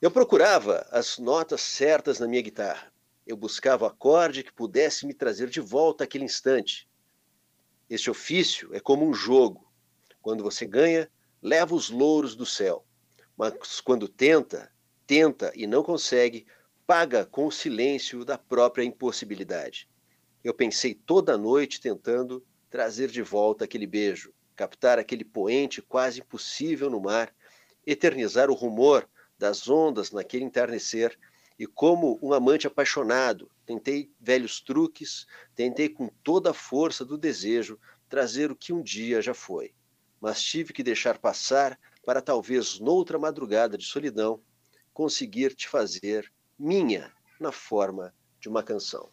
Eu procurava as notas certas na minha guitarra. Eu buscava o acorde que pudesse me trazer de volta aquele instante. Este ofício é como um jogo. Quando você ganha, leva os louros do céu. Mas quando tenta, tenta e não consegue, paga com o silêncio da própria impossibilidade. Eu pensei toda a noite tentando trazer de volta aquele beijo, captar aquele poente quase impossível no mar, eternizar o rumor das ondas naquele entardecer, e como um amante apaixonado, tentei velhos truques, tentei com toda a força do desejo trazer o que um dia já foi. Mas tive que deixar passar para talvez noutra madrugada de solidão conseguir te fazer minha na forma de uma canção.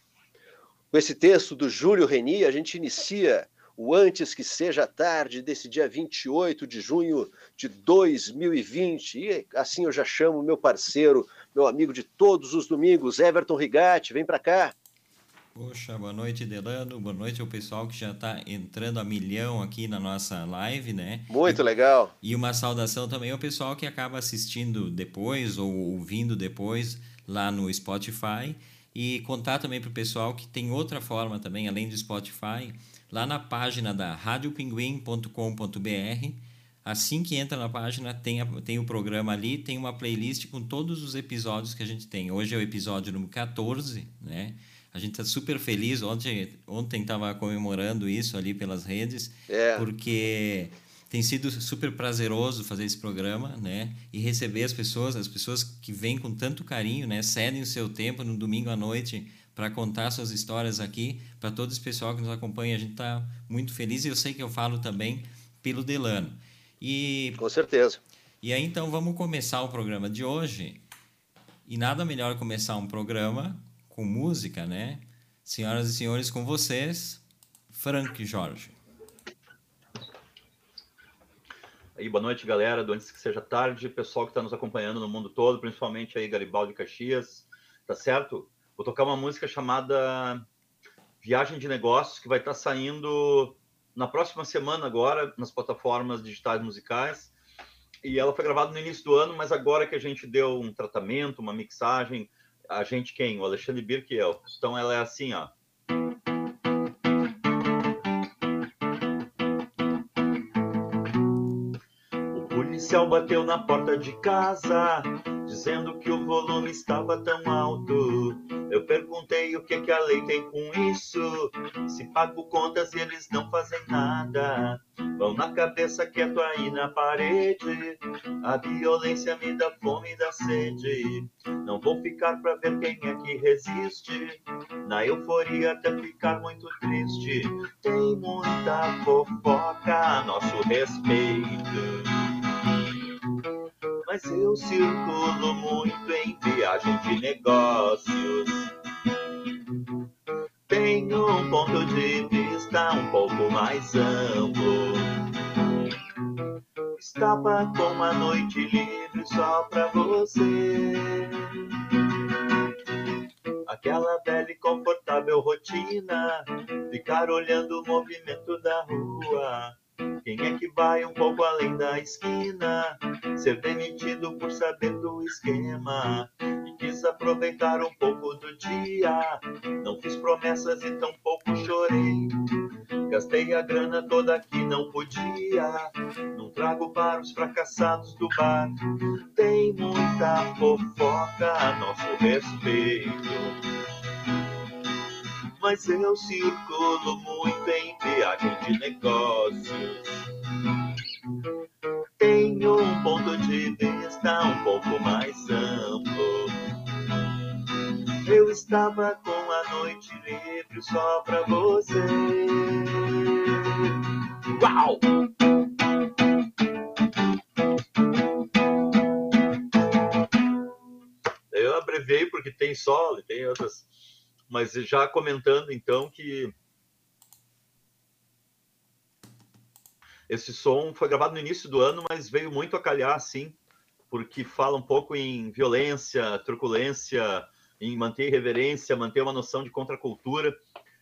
Com esse texto do Júlio Reni, a gente inicia o Antes que Seja Tarde desse dia 28 de junho de 2020. E assim eu já chamo meu parceiro, meu amigo de todos os domingos, Everton Rigatti. Vem para cá. Poxa, boa noite, Delano. Boa noite ao pessoal que já está entrando a milhão aqui na nossa live, né? Muito e, legal. E uma saudação também ao pessoal que acaba assistindo depois ou ouvindo depois lá no Spotify. E contar também para o pessoal que tem outra forma também, além do Spotify, lá na página da radiopinguim.com.br. Assim que entra na página, tem, a, tem o programa ali, tem uma playlist com todos os episódios que a gente tem. Hoje é o episódio número 14, né? A gente está super feliz. Ontem ontem estava comemorando isso ali pelas redes, é. porque tem sido super prazeroso fazer esse programa, né? E receber as pessoas, as pessoas que vêm com tanto carinho, né? Cedem o seu tempo no domingo à noite para contar suas histórias aqui para todo esse pessoal que nos acompanha. A gente está muito feliz e eu sei que eu falo também pelo Delano. E com certeza. E aí então vamos começar o programa de hoje. E nada melhor começar um programa com música, né? Senhoras e senhores, com vocês, Frank Jorge. Aí, boa noite, galera, do Antes que Seja Tarde, pessoal que está nos acompanhando no mundo todo, principalmente aí Garibaldi Caxias, tá certo? Vou tocar uma música chamada Viagem de Negócios, que vai estar saindo na próxima semana agora, nas plataformas digitais musicais, e ela foi gravada no início do ano, mas agora que a gente deu um tratamento, uma mixagem, a gente quem? O Alexandre Birk e eu. Então ela é assim, ó. O policial bateu na porta de casa, dizendo que o volume estava tão alto. Eu perguntei o que, que a lei tem com isso. Se pago contas e eles não fazem nada. Vão na cabeça quieto aí na parede. A violência me dá fome e dá sede. Não vou ficar pra ver quem é que resiste. Na euforia até ficar muito triste. Tem muita fofoca a nosso respeito mas eu circulo muito em viagem de negócios. Tenho um ponto de vista um pouco mais amplo. Estava com uma noite livre só pra você. Aquela velha e confortável rotina, ficar olhando o movimento da rua quem é que vai um pouco além da esquina? Ser demitido por saber do esquema e quis aproveitar um pouco do dia. Não fiz promessas e tampouco chorei. Gastei a grana toda que não podia. Não trago para os fracassados do bar. Tem muita fofoca a nosso respeito mas eu circulo muito em viagem de negócios. Tenho um ponto de vista um pouco mais amplo. Eu estava com a noite livre só pra você. Uau! Eu abreviei porque tem solo e tem outras mas já comentando então que esse som foi gravado no início do ano, mas veio muito a calhar assim, porque fala um pouco em violência, truculência, em manter reverência, manter uma noção de contracultura.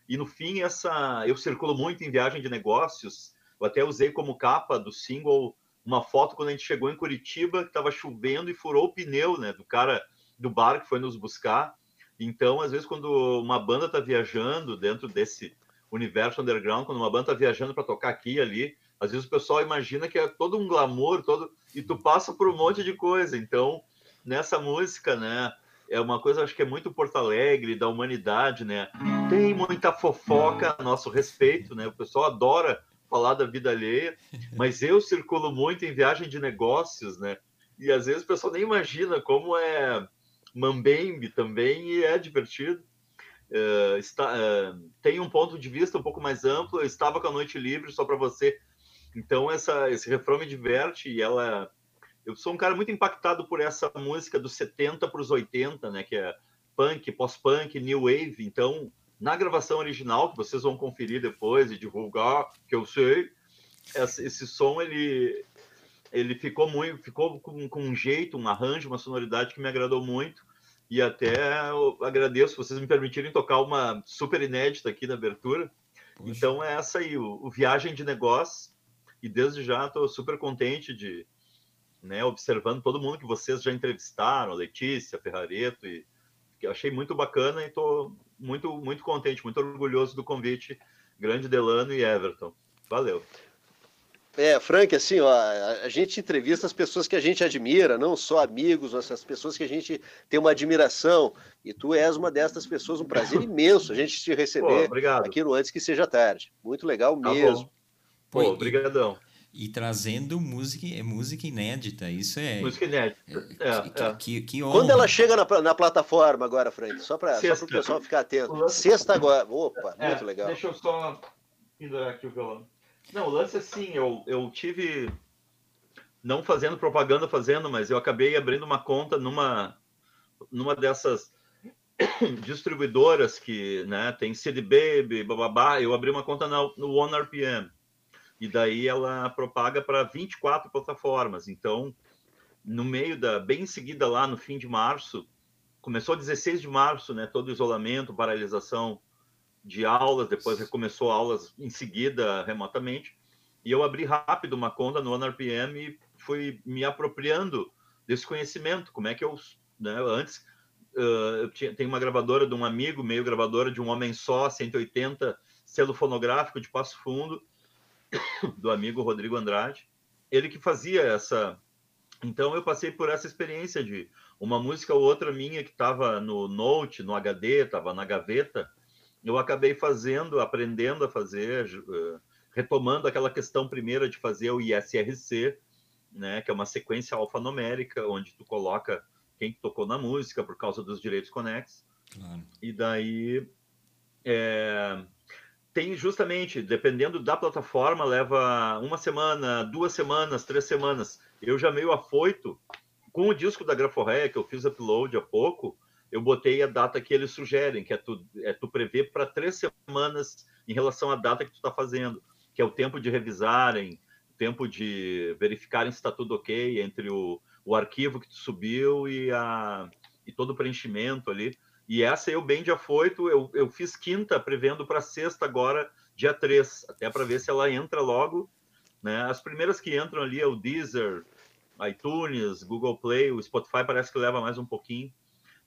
E no fim, essa eu circulo muito em viagem de negócios. Eu até usei como capa do single uma foto quando a gente chegou em Curitiba, que estava chovendo e furou o pneu, né, do cara do bar que foi nos buscar. Então, às vezes, quando uma banda está viajando dentro desse universo underground, quando uma banda está viajando para tocar aqui e ali, às vezes o pessoal imagina que é todo um glamour, todo e tu passa por um monte de coisa. Então, nessa música, né, é uma coisa acho que é muito Porto Alegre, da humanidade, né? Tem muita fofoca a nosso respeito, né? O pessoal adora falar da vida alheia, mas eu circulo muito em viagem de negócios, né? E às vezes o pessoal nem imagina como é mambembe também e é divertido. Uh, está, uh, tem um ponto de vista um pouco mais amplo. Eu estava com a noite livre só para você. Então essa, esse refrão me diverte e ela eu sou um cara muito impactado por essa música dos 70 para os 80, né? Que é punk, pós-punk, new wave. Então, na gravação original, que vocês vão conferir depois e divulgar, que eu sei, esse som ele ele ficou muito, ficou com, com um jeito, um arranjo, uma sonoridade que me agradou muito. E até agradeço vocês me permitirem tocar uma super inédita aqui na abertura. Poxa. Então é essa aí, o, o Viagem de Negócio. E desde já estou super contente de, né, observando todo mundo que vocês já entrevistaram, Letícia, Ferrareto, e achei muito bacana e estou muito, muito contente, muito orgulhoso do convite. Grande Delano e Everton. Valeu. É, Frank, assim, ó, a gente entrevista as pessoas que a gente admira, não só amigos, essas pessoas que a gente tem uma admiração. E tu és uma dessas pessoas, um prazer imenso a gente te receber Pô, aqui no Antes que Seja Tarde. Muito legal tá mesmo. Pô, obrigadão e trazendo música, é música inédita. Isso é. Música inédita. É, é, que, é. Que, que Quando ela chega na, na plataforma agora, Frank, só para o pessoal ficar atento. Sexta agora. Opa, é, muito legal. Deixa eu só pendurar aqui o violão. Não, o lance é assim, eu, eu tive. Não fazendo propaganda, fazendo, mas eu acabei abrindo uma conta numa, numa dessas distribuidoras que né, tem CD Baby, bababá. Eu abri uma conta no, no One RPM e daí ela propaga para 24 plataformas. Então, no meio da, bem em seguida lá no fim de março, começou 16 de março, né, todo isolamento, paralisação de aulas, depois recomeçou aulas em seguida remotamente, e eu abri rápido uma conta no OneRPM e fui me apropriando desse conhecimento, como é que eu, né, antes uh, eu tinha, tenho uma gravadora de um amigo, meio gravadora de um homem só, 180, selo fonográfico de Passo Fundo, do amigo Rodrigo Andrade, ele que fazia essa. Então eu passei por essa experiência de uma música ou outra minha que estava no Note, no HD, estava na gaveta, eu acabei fazendo, aprendendo a fazer, eh, retomando aquela questão primeira de fazer o ISRC, né, que é uma sequência alfanumérica, onde tu coloca quem tocou na música por causa dos direitos conexos. Claro. E daí é, tem justamente, dependendo da plataforma, leva uma semana, duas semanas, três semanas. Eu já meio afoito, com o disco da Graforreia, que eu fiz upload há pouco, eu botei a data que eles sugerem, que é tu, é tu prever para três semanas em relação à data que tu está fazendo, que é o tempo de revisarem, o tempo de verificarem se está tudo ok entre o, o arquivo que tu subiu e, a, e todo o preenchimento ali. E essa eu bem de afoito, eu, eu fiz quinta, prevendo para sexta agora, dia 3, até para ver se ela entra logo. Né? As primeiras que entram ali é o Deezer, iTunes, Google Play, o Spotify parece que leva mais um pouquinho.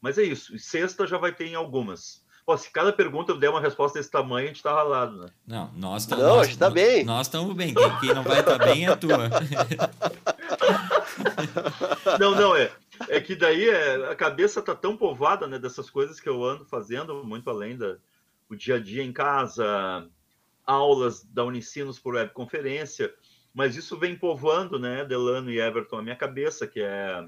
Mas é isso, sexta já vai ter em algumas. Pô, se cada pergunta eu der uma resposta desse tamanho, a gente tá ralado, né? Não, nós estamos. Não, a gente tá bem. Nós estamos bem. Quem, quem não vai estar tá bem é a tua. não, não, é. É que daí é, a cabeça tá tão povoada né, dessas coisas que eu ando fazendo, muito além da o dia a dia em casa, aulas da Unicinos por webconferência, mas isso vem povoando, né, Delano e Everton, a minha cabeça, que é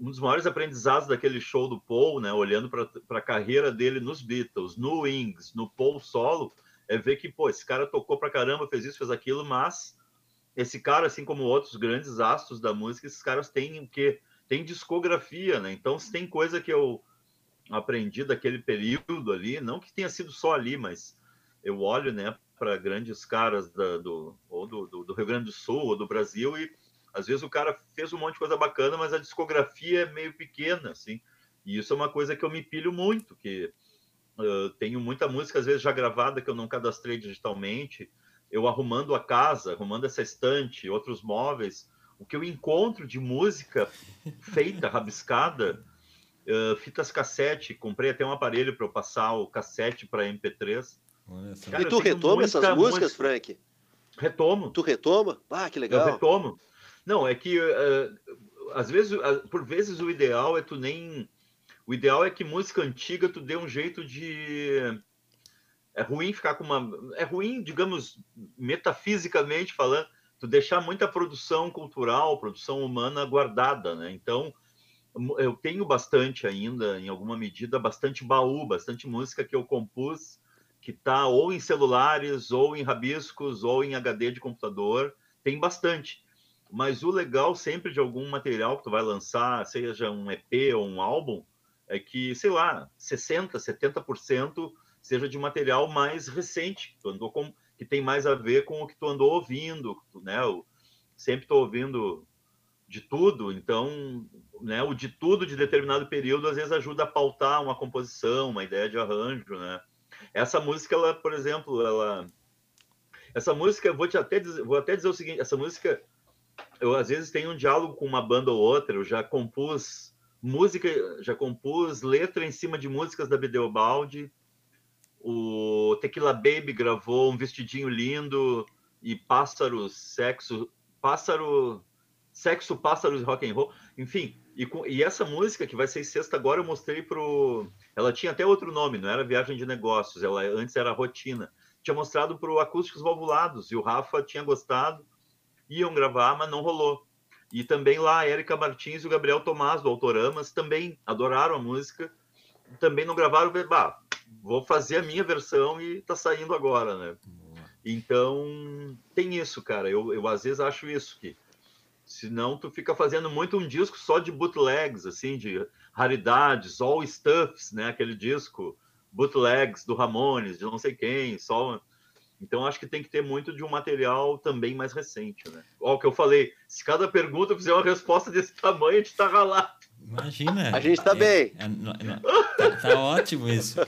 um dos maiores aprendizados daquele show do Paul, né, olhando para a carreira dele nos Beatles, no Wings, no Paul solo, é ver que, pô, esse cara tocou para caramba, fez isso, fez aquilo, mas esse cara, assim como outros grandes astros da música, esses caras têm o quê? Tem discografia, né? Então, se tem coisa que eu aprendi daquele período ali, não que tenha sido só ali, mas eu olho, né, para grandes caras da, do, ou do, do, do, Rio Grande do Sul ou do Brasil e às vezes o cara fez um monte de coisa bacana, mas a discografia é meio pequena, assim. E isso é uma coisa que eu me pilho muito, que uh, tenho muita música às vezes já gravada que eu não cadastrei digitalmente, eu arrumando a casa, arrumando essa estante, outros móveis, o que eu encontro de música feita, rabiscada, uh, fitas cassete, comprei até um aparelho para eu passar o cassete para MP3. Cara, e tu retoma essas músicas, música... Frank? Retomo. Tu retoma? Ah, que legal. Eu retomo. Não, é que uh, às vezes, uh, por vezes o ideal é tu nem. O ideal é que música antiga tu dê um jeito de. É ruim ficar com uma. É ruim, digamos, metafisicamente falando, tu deixar muita produção cultural, produção humana guardada, né? Então, eu tenho bastante ainda, em alguma medida, bastante baú, bastante música que eu compus, que está ou em celulares, ou em rabiscos, ou em HD de computador, tem bastante. Mas o legal sempre de algum material que tu vai lançar, seja um EP ou um álbum, é que, sei lá, 60%, 70% seja de material mais recente, que tu andou com, que tem mais a ver com o que tu andou ouvindo, né? Eu sempre estou ouvindo de tudo, então, né, o de tudo de determinado período às vezes ajuda a pautar uma composição, uma ideia de arranjo, né? Essa música, ela, por exemplo, ela essa música, vou te até dizer, vou até dizer o seguinte, essa música eu às vezes tenho um diálogo com uma banda ou outra, eu já compus música, já compus letra em cima de músicas da Bideobaldi, o Tequila Baby gravou um vestidinho lindo e pássaro, sexo, pássaro, sexo, pássaros rock and roll, enfim. E, com, e essa música que vai ser sexta agora eu mostrei pro, ela tinha até outro nome, não era Viagem de Negócios, ela antes era Rotina. Tinha mostrado pro Acústicos Valvulados e o Rafa tinha gostado, iam gravar, mas não rolou. E também lá a Érica Martins e o Gabriel Tomás do Autoramas também adoraram a música, também não gravaram, bah, vou fazer a minha versão e tá saindo agora, né? Então, tem isso, cara. Eu, eu às vezes acho isso que senão tu fica fazendo muito um disco só de bootlegs, assim, de raridades, all stuffs, né? Aquele disco bootlegs do Ramones, de não sei quem, só então acho que tem que ter muito de um material também mais recente, né? Ó, o que eu falei, se cada pergunta fizer uma resposta desse tamanho, a gente tá ralado. Imagina. A gente tá é, bem. É, é, tá, tá ótimo isso.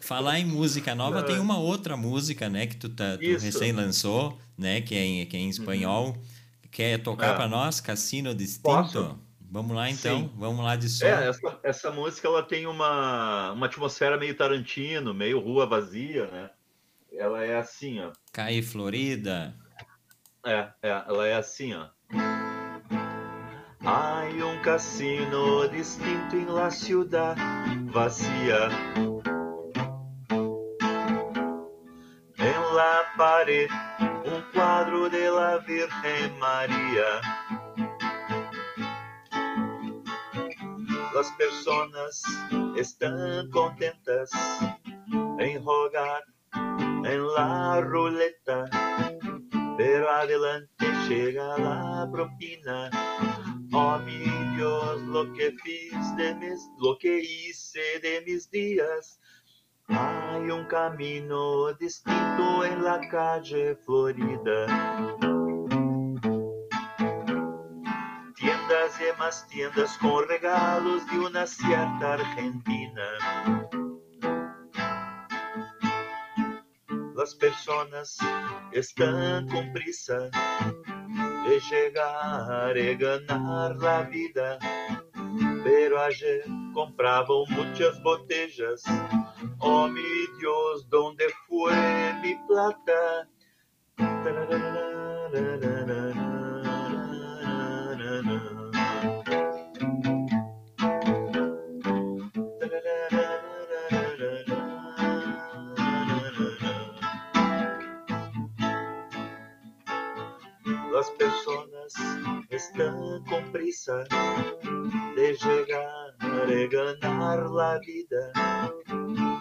Falar em música nova, tem uma outra música, né, que tu, tá, tu recém lançou, né, que é em, que é em espanhol. Uhum. Quer tocar é. para nós, Cassino Distinto? Posso? Vamos lá então, Sim. vamos lá de som. É, essa, essa música ela tem uma, uma atmosfera meio Tarantino, meio rua vazia, né? Ela é assim, ó. Caí Florida. É, é, ela é assim, ó. Hay um cassino distinto em la ciudad vacía. la pared un cuadro de la Virgen María. Las personas están contentas en jugar en la ruleta, pero adelante llega la propina. Oh mi Dios, lo que fiz de mis, lo que hice de mis días Hay un camino distinto en la calle Florida. Tiendas y más tiendas con regalos de una cierta Argentina. Las personas están con prisa de llegar y ganar la vida. Pero ayer compraban muchas botellas Oh mi Dios, ¿dónde fue mi plata? Las con prisa de llegar y ganar la vida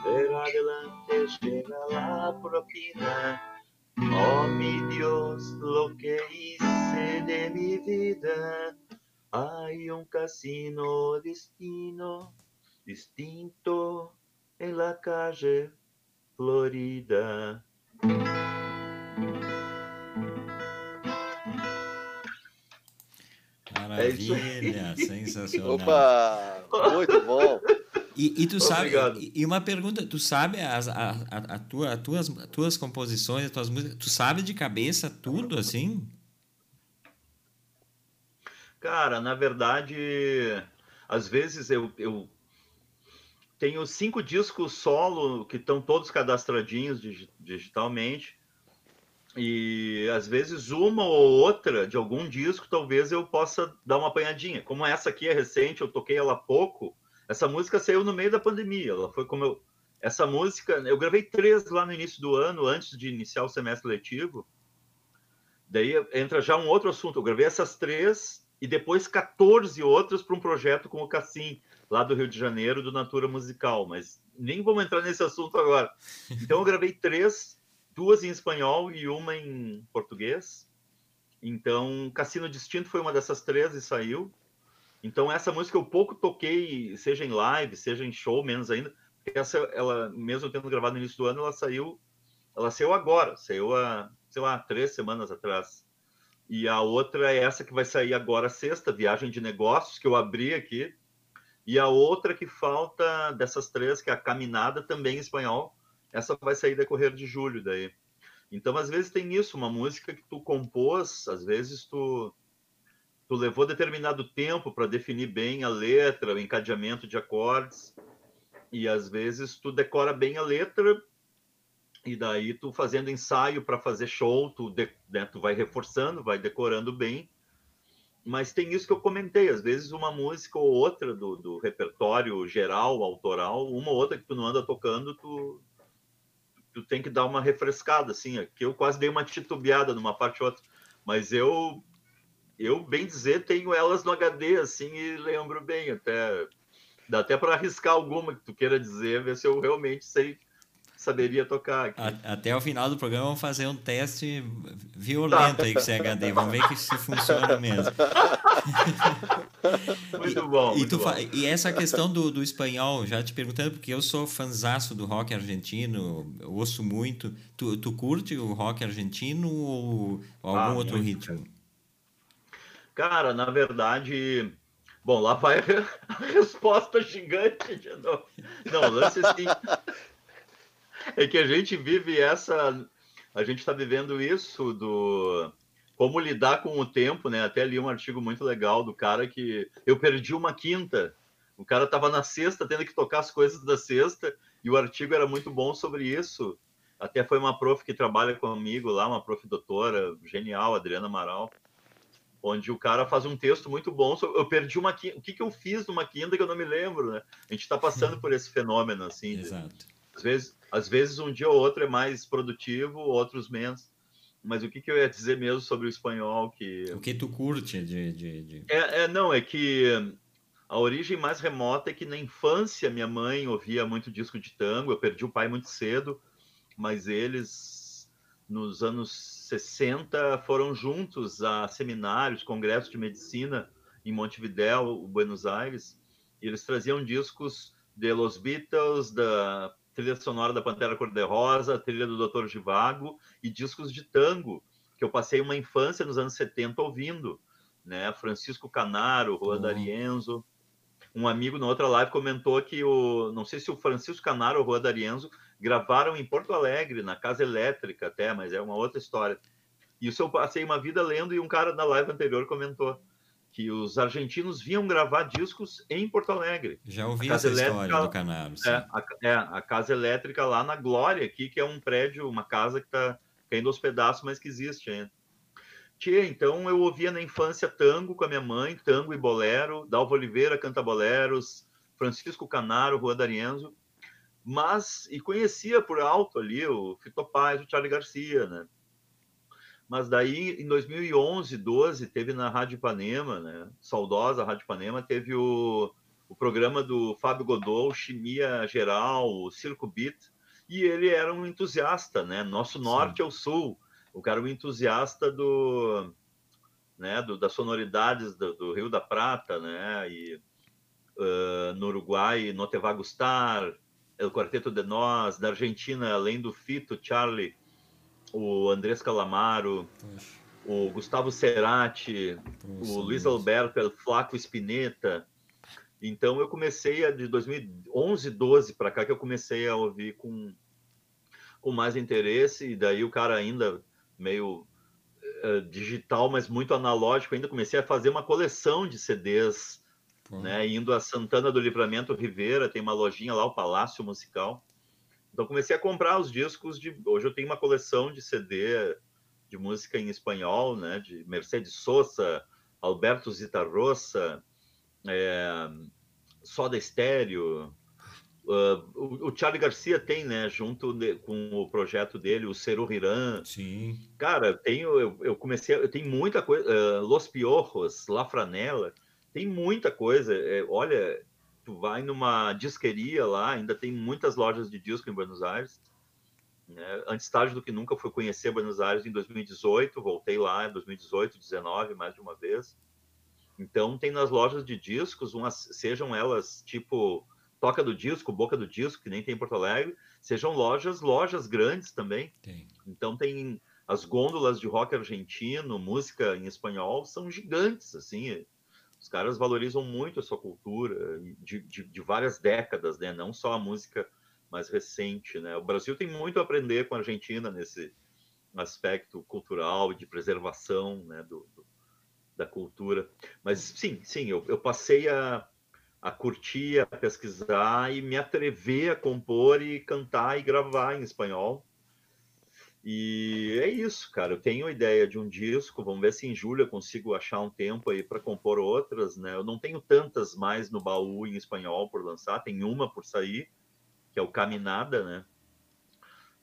pero adelante llega la propina. Oh mi Dios, lo que hice de mi vida. Hay un casino destino, distinto en la calle Florida. Maravilha, é sensacional. Opa, muito bom. E, e tu sabe, e, e, uma pergunta, tu sabe as, a, a, a tua, as tuas, tuas composições, as tuas músicas, tu sabe de cabeça tudo assim? Cara, na verdade, às vezes eu, eu tenho cinco discos solo que estão todos cadastradinhos digitalmente. E às vezes uma ou outra de algum disco, talvez eu possa dar uma apanhadinha. Como essa aqui é recente, eu toquei ela há pouco. Essa música saiu no meio da pandemia. Ela foi como eu. Essa música, eu gravei três lá no início do ano, antes de iniciar o semestre letivo. Daí entra já um outro assunto. Eu gravei essas três e depois 14 outras para um projeto com o Cassim, lá do Rio de Janeiro, do Natura Musical. Mas nem vamos entrar nesse assunto agora. Então eu gravei três duas em espanhol e uma em português. Então, Cassino Distinto foi uma dessas três e saiu. Então, essa música eu pouco toquei, seja em live, seja em show, menos ainda. Essa, ela, mesmo tendo gravado no início do ano, ela saiu, ela saiu agora, saiu há, sei lá, três semanas atrás. E a outra é essa que vai sair agora, sexta, Viagem de Negócios, que eu abri aqui. E a outra que falta dessas três, que é a Caminhada, também em espanhol, essa vai sair decorrer de julho daí. Então, às vezes tem isso, uma música que tu compôs, às vezes tu tu levou determinado tempo para definir bem a letra, o encadeamento de acordes, e às vezes tu decora bem a letra e daí tu fazendo ensaio para fazer show, tu, de, né, tu vai reforçando, vai decorando bem. Mas tem isso que eu comentei, às vezes uma música ou outra do, do repertório geral, autoral, uma ou outra que tu não anda tocando, tu, tu tem que dar uma refrescada, assim. Aqui eu quase dei uma titubeada numa parte ou outra, mas eu, eu bem dizer, tenho elas no HD, assim, e lembro bem, até dá até para arriscar alguma que tu queira dizer, ver se eu realmente sei saberia tocar. Aqui. Até o final do programa vamos fazer um teste violento aí com esse HD. Vamos ver que se funciona mesmo. Muito bom. E, muito bom. e essa questão do, do espanhol, já te perguntando, porque eu sou fanzaço do rock argentino, ouço muito. Tu, tu curte o rock argentino ou, algum ah, outro ritmo? Cara, na verdade. Bom, lá vai a resposta gigante de novo. Não, lance assim é que a gente vive essa. A gente está vivendo isso do. Como lidar com o tempo, né? Até li um artigo muito legal do cara que eu perdi uma quinta. O cara estava na sexta, tendo que tocar as coisas da sexta, e o artigo era muito bom sobre isso. Até foi uma prof que trabalha comigo lá, uma prof doutora, genial, Adriana Amaral, onde o cara faz um texto muito bom sobre. Eu perdi uma quinta. O que, que eu fiz numa quinta que eu não me lembro, né? A gente está passando por esse fenômeno, assim. Exato. De, às vezes, às vezes um dia ou outro é mais produtivo, outros menos. Mas o que, que eu ia dizer mesmo sobre o espanhol que... O que tu curte de... de, de... É, é, não, é que a origem mais remota é que na infância minha mãe ouvia muito disco de tango, eu perdi o pai muito cedo, mas eles, nos anos 60, foram juntos a seminários, congressos de medicina em Montevideo, Buenos Aires, e eles traziam discos de Los Beatles, da trilha sonora da Pantera Cor-de-Rosa, trilha do Dr. Givago e discos de tango, que eu passei uma infância nos anos 70 ouvindo, né? Francisco Canaro, Juan uhum. D'Arienzo. Um amigo na outra live comentou que o, não sei se o Francisco Canaro ou Juan D'Arienzo gravaram em Porto Alegre, na Casa Elétrica até, mas é uma outra história. Isso eu passei uma vida lendo e um cara na live anterior comentou que os argentinos vinham gravar discos em Porto Alegre. Já ouvi essa história do Canaro. É, a, é, a Casa Elétrica lá na Glória, aqui, que é um prédio, uma casa que está caindo aos pedaços, mas que existe ainda. Tia, então eu ouvia na infância tango com a minha mãe, tango e bolero, Dalva Oliveira canta boleros, Francisco Canaro, Rua D'Arienzo, mas, e conhecia por alto ali o Fito Paz, o Charlie Garcia, né? Mas daí, em 2011, 12, teve na Rádio Ipanema, né? saudosa Rádio Ipanema, teve o, o programa do Fábio Godot, Chimia Geral, o Circo Beat, e ele era um entusiasta, né? Nosso norte Sim. ao sul. O cara um entusiasta do, né, do, das sonoridades do, do, Rio da Prata, né? E uh, no Uruguai, No Te Va Gustar, El Quarteto de Nós, da Argentina, além do Fito, Charlie, o Andrés Calamaro, o Gustavo Cerati, Poxa, o Luiz Alberto, o Flaco Spinetta. Então eu comecei a, de 2011, 12 para cá que eu comecei a ouvir com, com mais interesse, e daí o cara ainda meio uh, digital, mas muito analógico, ainda comecei a fazer uma coleção de CDs, né, indo a Santana do Livramento Rivera, tem uma lojinha lá, o Palácio Musical. Então comecei a comprar os discos de. Hoje eu tenho uma coleção de CD de música em espanhol, né? De Mercedes Sosa, Alberto Zitarrosa, é, Soda Estéreo. Uh, o, o Charlie Garcia tem, né, junto de, com o projeto dele, o Ceru Hiran. Sim. Cara, tenho, eu, eu comecei, eu tenho muita coisa, uh, Los Piojos, La Franela, tem muita coisa. É, olha, tu vai numa disqueria lá, ainda tem muitas lojas de disco em Buenos Aires. Né? Antes tarde do que nunca fui conhecer Buenos Aires em 2018, voltei lá em 2018, 19, mais de uma vez. Então tem nas lojas de discos, umas, sejam elas tipo Toca do Disco, Boca do Disco, que nem tem em Porto Alegre, sejam lojas, lojas grandes também. Tem. Então tem as gôndolas de rock argentino, música em espanhol, são gigantes, assim, os caras valorizam muito a sua cultura de, de, de, várias décadas, né? Não só a música mais recente, né? O Brasil tem muito a aprender com a Argentina nesse aspecto cultural de preservação, né? Do, do, da cultura. Mas sim, sim, eu, eu passei a, a curtir, a pesquisar e me atrever a compor e cantar e gravar em espanhol e é isso, cara. Eu tenho ideia de um disco. Vamos ver se em julho eu consigo achar um tempo aí para compor outras, né? Eu não tenho tantas mais no baú em espanhol por lançar. Tem uma por sair, que é o Caminada, né?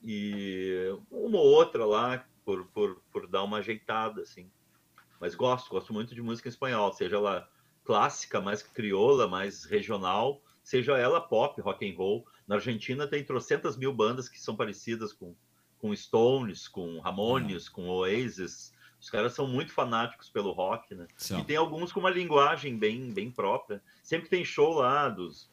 E uma ou outra lá por, por, por dar uma ajeitada, assim. Mas gosto, gosto muito de música em espanhol, seja ela clássica, mais crioula, mais regional, seja ela pop, rock and roll. Na Argentina tem trocentas mil bandas que são parecidas com com Stones, com Ramones, com Oasis. Os caras são muito fanáticos pelo rock, né? Sim. E tem alguns com uma linguagem bem, bem própria. Sempre tem show lá dos,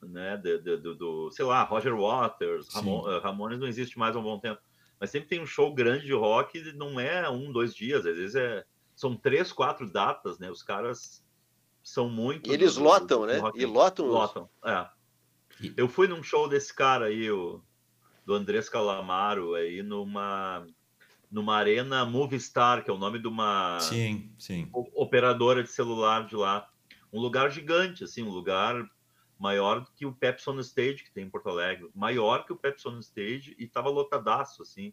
né, do, do, do sei lá, Roger Waters, Ramon, uh, Ramones não existe mais há um bom tempo, mas sempre tem um show grande de rock, não é um, dois dias, às vezes é, são três, quatro datas, né? Os caras são muito. Eles do, lotam, né? E lotam. Lotam, é. Eu fui num show desse cara aí, o do Andrés Calamaro aí numa numa arena Movistar, que é o nome de uma sim, sim. operadora de celular de lá. Um lugar gigante, assim, um lugar maior do que o Pepsi on Stage que tem em Porto Alegre, maior que o Pepsi on Stage e tava lotadaço, assim,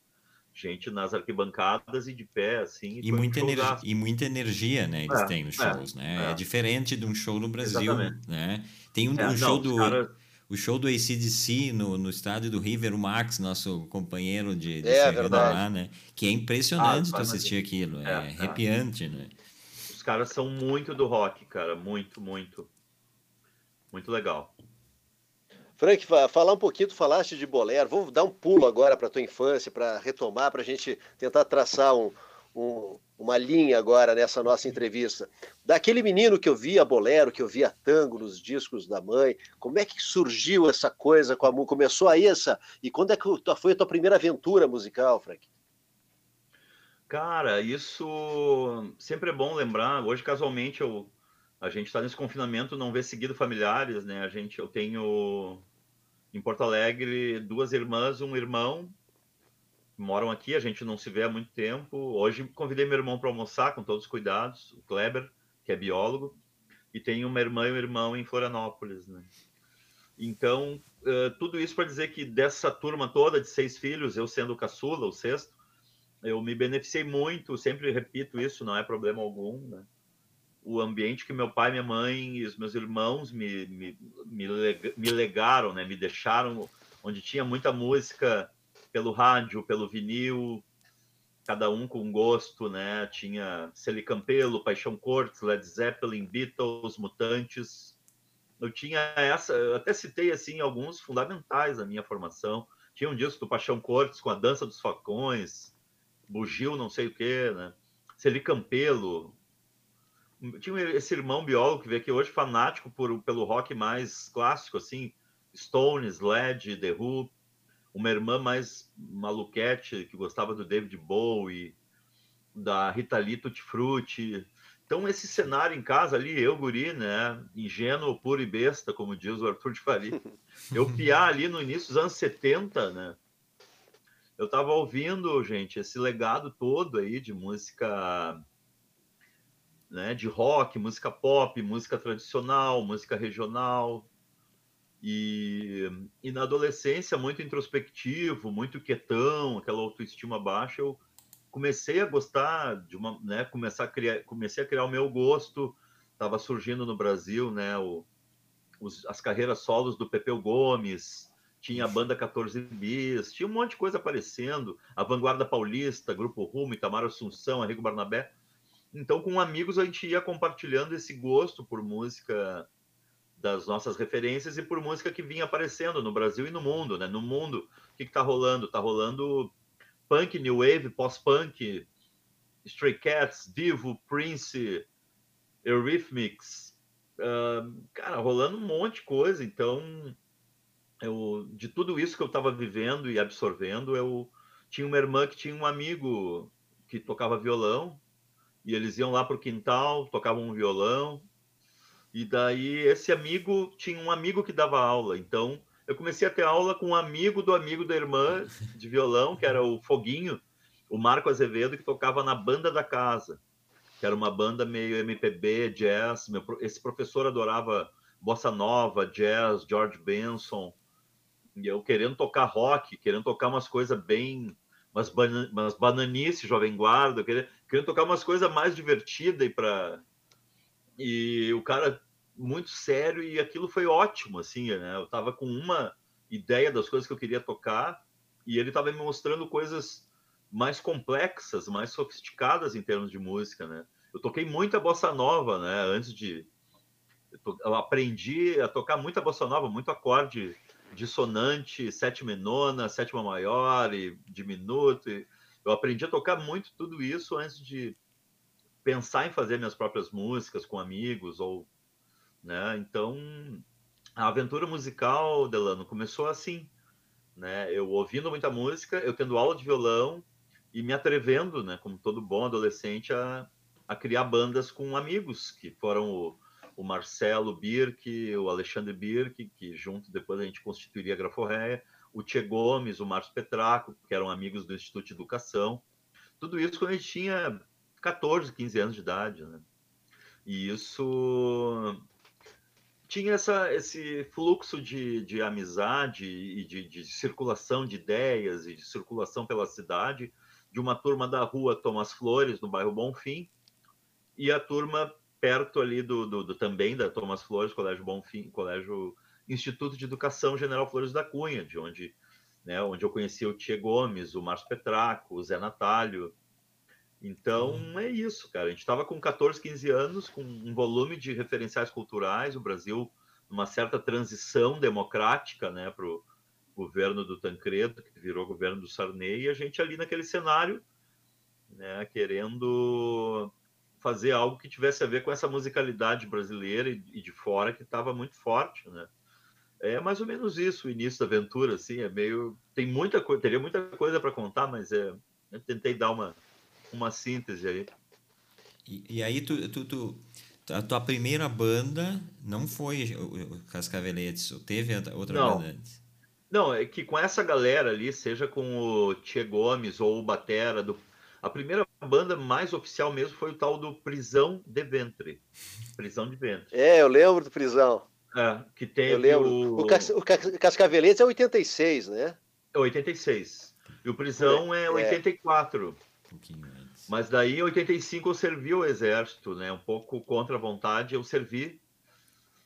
gente nas arquibancadas e de pé, assim. E, muita, energia, e muita energia, né, eles é, têm nos shows, é, né? É. é. diferente de um show no Brasil, Exatamente. né? Tem um, é, um não, show do... Cara o show do ACDC no, no estádio do River, o Max, nosso companheiro de, de é, lá, né? Que é impressionante ah, tu assistir aquilo, é, é, é arrepiante, né? Os caras são muito do rock, cara, muito, muito. Muito legal. Frank, falar um pouquinho, tu falaste de bolero, vamos dar um pulo agora para tua infância, para retomar, para a gente tentar traçar um, um, uma linha agora nessa nossa entrevista. Daquele menino que eu via bolero, que eu via tango nos discos da mãe, como é que surgiu essa coisa com a música? Começou aí essa. E quando é que foi a tua primeira aventura musical, Frank? Cara, isso sempre é bom lembrar. Hoje, casualmente, eu, a gente está nesse confinamento, não vê seguido familiares, né? A gente, eu tenho em Porto Alegre duas irmãs, um irmão moram aqui, a gente não se vê há muito tempo. Hoje convidei meu irmão para almoçar com todos os cuidados, o Kleber, que é biólogo, e tem uma irmã e um irmão em Florianópolis, né? Então, uh, tudo isso para dizer que dessa turma toda de seis filhos, eu sendo o caçula, o sexto, eu me beneficiei muito, sempre repito isso, não é problema algum, né? O ambiente que meu pai, minha mãe e os meus irmãos me, me, me, me legaram, né? Me deixaram, onde tinha muita música pelo rádio, pelo vinil, cada um com gosto, né? Tinha Celi Campelo, Paixão Cortes, Led Zeppelin, Beatles, Mutantes. Eu tinha essa, eu até citei assim alguns fundamentais da minha formação. Tinha um disco do Paixão Cortes com a Dança dos Facões, Bugio, não sei o que, né? Celi Campelo. Tinha esse irmão biólogo que veio aqui hoje, fanático por, pelo rock mais clássico, assim, Stones, Led, The Who uma irmã mais maluquete, que gostava do David Bowie, da Rita Lee Tutti Frutti. Então, esse cenário em casa ali, eu, guri, né? Ingênuo, puro e besta, como diz o Arthur de Faria. Eu piar ali no início dos anos 70, né? Eu tava ouvindo, gente, esse legado todo aí de música, né? De rock, música pop, música tradicional, música regional. E, e na adolescência, muito introspectivo, muito quietão, aquela autoestima baixa, eu comecei a gostar de uma, né, começar a criar, comecei a criar o meu gosto, estava surgindo no Brasil, né, o, os, as carreiras solos do Pepeu Gomes, tinha a banda 14 bis, tinha um monte de coisa aparecendo, a Vanguarda Paulista, Grupo Rumo, Itamar Assunção, Henrique Barnabé. Então, com amigos, a gente ia compartilhando esse gosto por música das nossas referências e por música que vinha aparecendo no Brasil e no mundo, né? No mundo, o que está rolando? Está rolando punk, new wave, pós-punk, Stray Cats, Divo, Prince, Eurythmics, uh, cara, rolando um monte de coisa. Então, eu, de tudo isso que eu estava vivendo e absorvendo, eu tinha uma irmã que tinha um amigo que tocava violão e eles iam lá para o quintal, tocavam um violão. E daí esse amigo tinha um amigo que dava aula, então eu comecei a ter aula com um amigo do amigo da irmã de violão, que era o Foguinho, o Marco Azevedo, que tocava na banda da casa, que era uma banda meio MPB, jazz. Meu, esse professor adorava bossa nova, jazz, George Benson. E eu querendo tocar rock, querendo tocar umas coisas bem. Umas, ban umas bananices, Jovem Guarda, querendo, querendo tocar umas coisas mais divertidas e para. E o cara muito sério e aquilo foi ótimo, assim, né? Eu tava com uma ideia das coisas que eu queria tocar e ele tava me mostrando coisas mais complexas, mais sofisticadas em termos de música, né? Eu toquei muita bossa nova, né? Antes de eu aprendi a tocar muita bossa nova, muito acorde dissonante, sétima nona, sétima maior e diminuto. Eu aprendi a tocar muito tudo isso antes de pensar em fazer minhas próprias músicas com amigos ou né? Então, a aventura musical, Delano, começou assim, né? Eu ouvindo muita música, eu tendo aula de violão e me atrevendo, né, como todo bom adolescente, a, a criar bandas com amigos, que foram o, o Marcelo Birk, o Alexandre Birk, que junto depois a gente constituiria a Graforreia, o Tchê Gomes, o Márcio Petraco, que eram amigos do Instituto de Educação. Tudo isso quando a gente tinha 14, 15 anos de idade, né? E isso tinha essa, esse fluxo de, de amizade e de, de, circulação de ideias e de circulação pela cidade, de uma turma da rua Thomas Flores, no bairro Bonfim, e a turma perto ali do, do, do também da Thomas Flores, Colégio Bonfim, Colégio Instituto de Educação General Flores da Cunha, de onde, né, onde eu conheci o Tia Gomes, o Márcio Petraco, o Zé Natálio, então é isso, cara. A gente estava com 14, 15 anos, com um volume de referenciais culturais, o Brasil numa certa transição democrática, né, para o governo do Tancredo, que virou governo do Sarney, e a gente ali naquele cenário, né, querendo fazer algo que tivesse a ver com essa musicalidade brasileira e de fora que estava muito forte, né? É mais ou menos isso o início da aventura, assim, é meio tem muita coisa, teria muita coisa para contar, mas é, eu tentei dar uma uma síntese aí. E, e aí tu, tu, tu, a tua primeira banda não foi o, Cascaveletes, teve outra não. banda antes? Não, é que com essa galera ali, seja com o Tchê Gomes ou o Batera, do, a primeira banda mais oficial mesmo foi o tal do Prisão de Ventre. Prisão de Ventre. É, eu lembro do Prisão. É, que tem eu lembro. O, o, Cas, o Cascaveletes é 86, né? É 86. E o Prisão é, é 84. Um pouquinho antes. Mas daí, em 85, eu servi o exército, né? Um pouco contra a vontade, eu servi.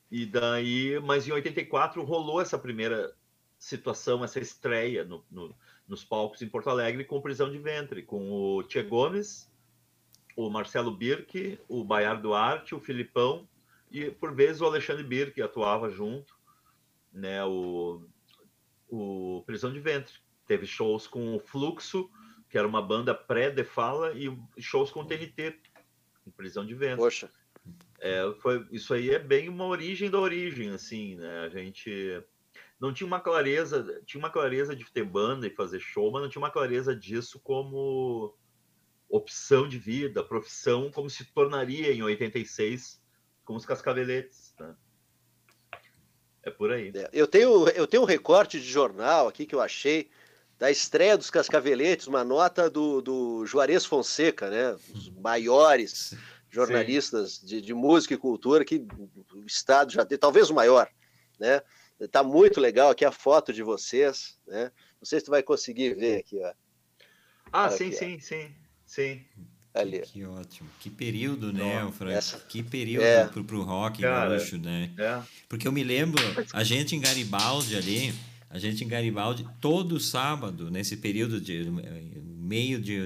E daí, mas em 84 rolou essa primeira situação, essa estreia no, no, nos palcos em Porto Alegre com prisão de ventre, com o Tia Gomes, o Marcelo Birk, o Baiar Duarte, o Filipão e por vezes o Alexandre Birk atuava junto, né? O, o prisão de ventre. Teve shows com o Fluxo, que era uma banda pré-de fala e shows com TNT, em prisão de vento. Poxa. É, foi, isso aí é bem uma origem da origem, assim, né? A gente não tinha uma clareza, tinha uma clareza de ter banda e fazer show, mas não tinha uma clareza disso como opção de vida, profissão, como se tornaria em 86 com os cascaveletes. Né? É por aí. É, eu, tenho, eu tenho um recorte de jornal aqui que eu achei da estreia dos Cascaveletes, uma nota do, do Juarez Fonseca, né? Os maiores jornalistas de, de, música e cultura que o Estado já tem, talvez o maior, né? Tá muito legal aqui a foto de vocês, né? Não sei se tu vai conseguir ver aqui, ó. Ah, aqui, sim, ó. sim, sim, sim. Ali. Que ótimo. Que período, né, Frank? Essa... Que período é. pro, pro rock Cara, gaúcho, né? É. Porque eu me lembro, a gente em Garibaldi ali, a gente em Garibaldi, todo sábado, nesse período de meio de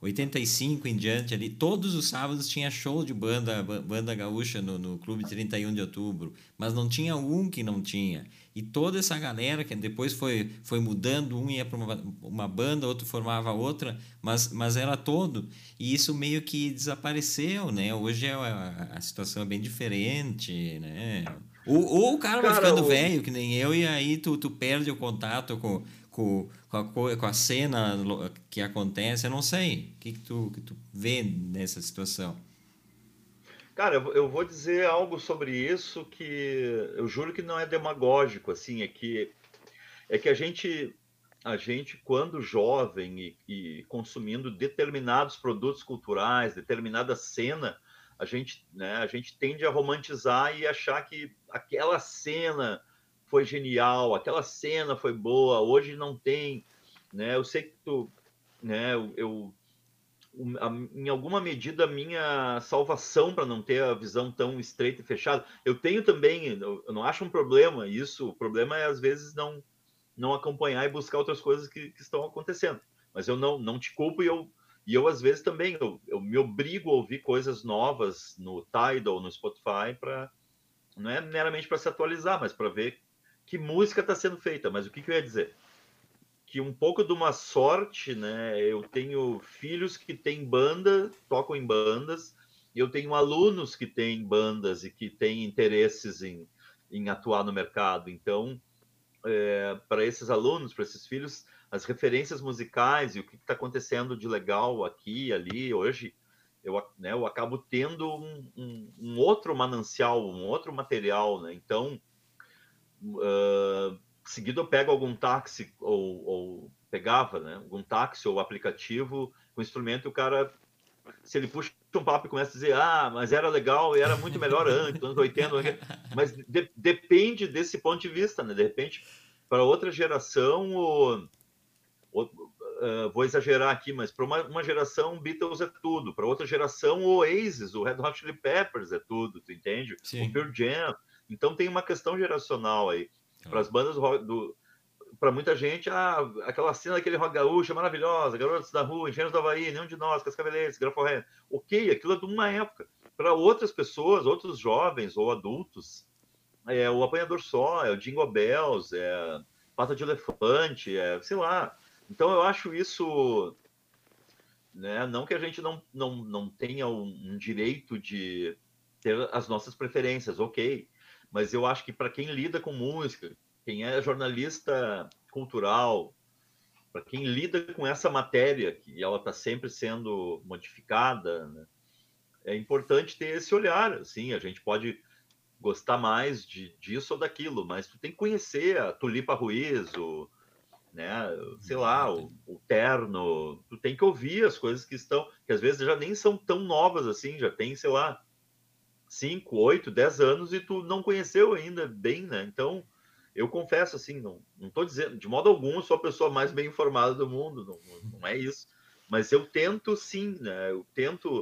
85 em diante ali, todos os sábados tinha show de banda, banda gaúcha no, no Clube 31 de Outubro, mas não tinha um que não tinha. E toda essa galera que depois foi, foi mudando, um ia para uma, uma banda, outro formava outra, mas, mas era todo. E isso meio que desapareceu, né? Hoje é a, a situação é bem diferente, né? Ou, ou o cara, cara vai ficando o... velho, que nem eu, e aí tu, tu perde o contato com, com, com, a, com a cena que acontece, eu não sei. O que, que, tu, que tu vê nessa situação? Cara, eu vou dizer algo sobre isso que eu juro que não é demagógico, assim, é que é que a gente a gente quando jovem e, e consumindo determinados produtos culturais, determinada cena, a gente, né, a gente tende a romantizar e achar que aquela cena foi genial, aquela cena foi boa, hoje não tem, né? Eu sei que tu, né, eu, eu em alguma medida a minha salvação para não ter a visão tão estreita e fechada. Eu tenho também, eu não acho um problema isso, o problema é às vezes não não acompanhar e buscar outras coisas que, que estão acontecendo. Mas eu não não te culpo e eu e eu, às vezes, também eu, eu me obrigo a ouvir coisas novas no Tidal, no Spotify, para não é meramente para se atualizar, mas para ver que música está sendo feita. Mas o que, que eu ia dizer? Que um pouco de uma sorte, né? Eu tenho filhos que têm banda, tocam em bandas, eu tenho alunos que têm bandas e que têm interesses em, em atuar no mercado. Então, é, para esses alunos, para esses filhos, as referências musicais e o que está acontecendo de legal aqui e ali hoje, eu, né, eu acabo tendo um, um, um, outro manancial, um outro material, né? Então, uh, seguido eu pego algum táxi ou, ou, pegava, né? Algum táxi ou aplicativo com instrumento, o cara, se ele puxa um papo e começa a dizer, ah, mas era legal e era muito melhor antes, anos 80, mas de, depende desse ponto de vista, né? De repente, para outra geração, o uh, vou exagerar aqui, mas para uma, uma, geração, Beatles é tudo. Para outra geração, o Oasis, o Red Hot Chili Peppers é tudo, tu entende? Sim. O Pearl Jam. Então tem uma questão geracional aí. Para as bandas do, para muita gente, ah, aquela cena daquele rock gaúcho é maravilhosa, Garotos da Rua, Engenheiros do Havaí, Nenhum de Nós, Cascaveletes, Graforré. Ok, aquilo é de uma época. Para outras pessoas, outros jovens ou adultos, é o Apanhador Só, é o Jingle Bells, é Pata de Elefante, é, sei lá, então eu acho isso, né, não que a gente não, não, não tenha um, um direito de ter as nossas preferências, ok, mas eu acho que para quem lida com música, quem é jornalista cultural, para quem lida com essa matéria, que ela está sempre sendo modificada, né, é importante ter esse olhar. Assim, a gente pode gostar mais de, disso ou daquilo, mas tu tem que conhecer a Tulipa Ruiz, o, né? Sei lá, o, o, terno, tu tem que ouvir as coisas que estão, que às vezes já nem são tão novas assim, já tem, sei lá, 5, 8, 10 anos e tu não conheceu ainda bem, né? Então, eu confesso assim, não, não tô dizendo, de modo algum, sou a pessoa mais bem informada do mundo, não, não é isso. Mas eu tento sim, né? Eu tento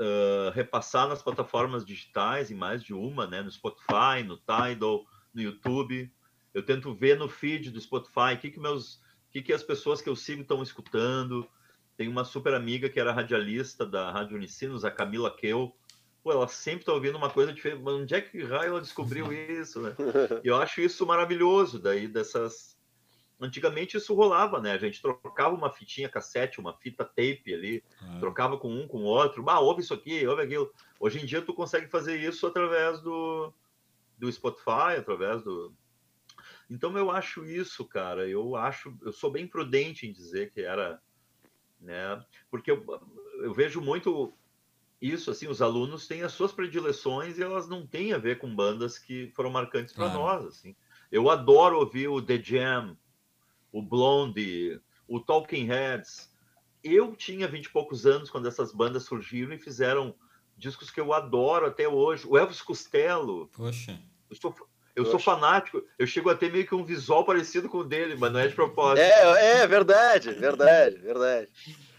uh, repassar nas plataformas digitais, em mais de uma, né? No Spotify, no Tidal, no YouTube, eu tento ver no feed do Spotify o que, que meus, o que, que as pessoas que eu sigo estão escutando. Tem uma super amiga que era radialista da Rádio Unicinos, a Camila Keu. Pô, ela sempre está ouvindo uma coisa diferente. Mas onde é que raio ela descobriu isso, né? E eu acho isso maravilhoso, daí dessas... Antigamente isso rolava, né? A gente trocava uma fitinha cassete, uma fita tape ali, ah. trocava com um, com o outro. Ah, ouve isso aqui, ouve aquilo. Hoje em dia tu consegue fazer isso através do, do Spotify, através do, então eu acho isso, cara. Eu acho, eu sou bem prudente em dizer que era né? Porque eu, eu vejo muito isso, assim, os alunos têm as suas predileções e elas não têm a ver com bandas que foram marcantes para claro. nós, assim. Eu adoro ouvir o The Jam, o Blondie, o Talking Heads. Eu tinha vinte e poucos anos quando essas bandas surgiram e fizeram discos que eu adoro até hoje. O Elvis Costello. Poxa. Eu sou, eu sou fanático, eu chego a ter meio que um visual parecido com o dele, mas não é de propósito. É, é verdade, verdade, verdade.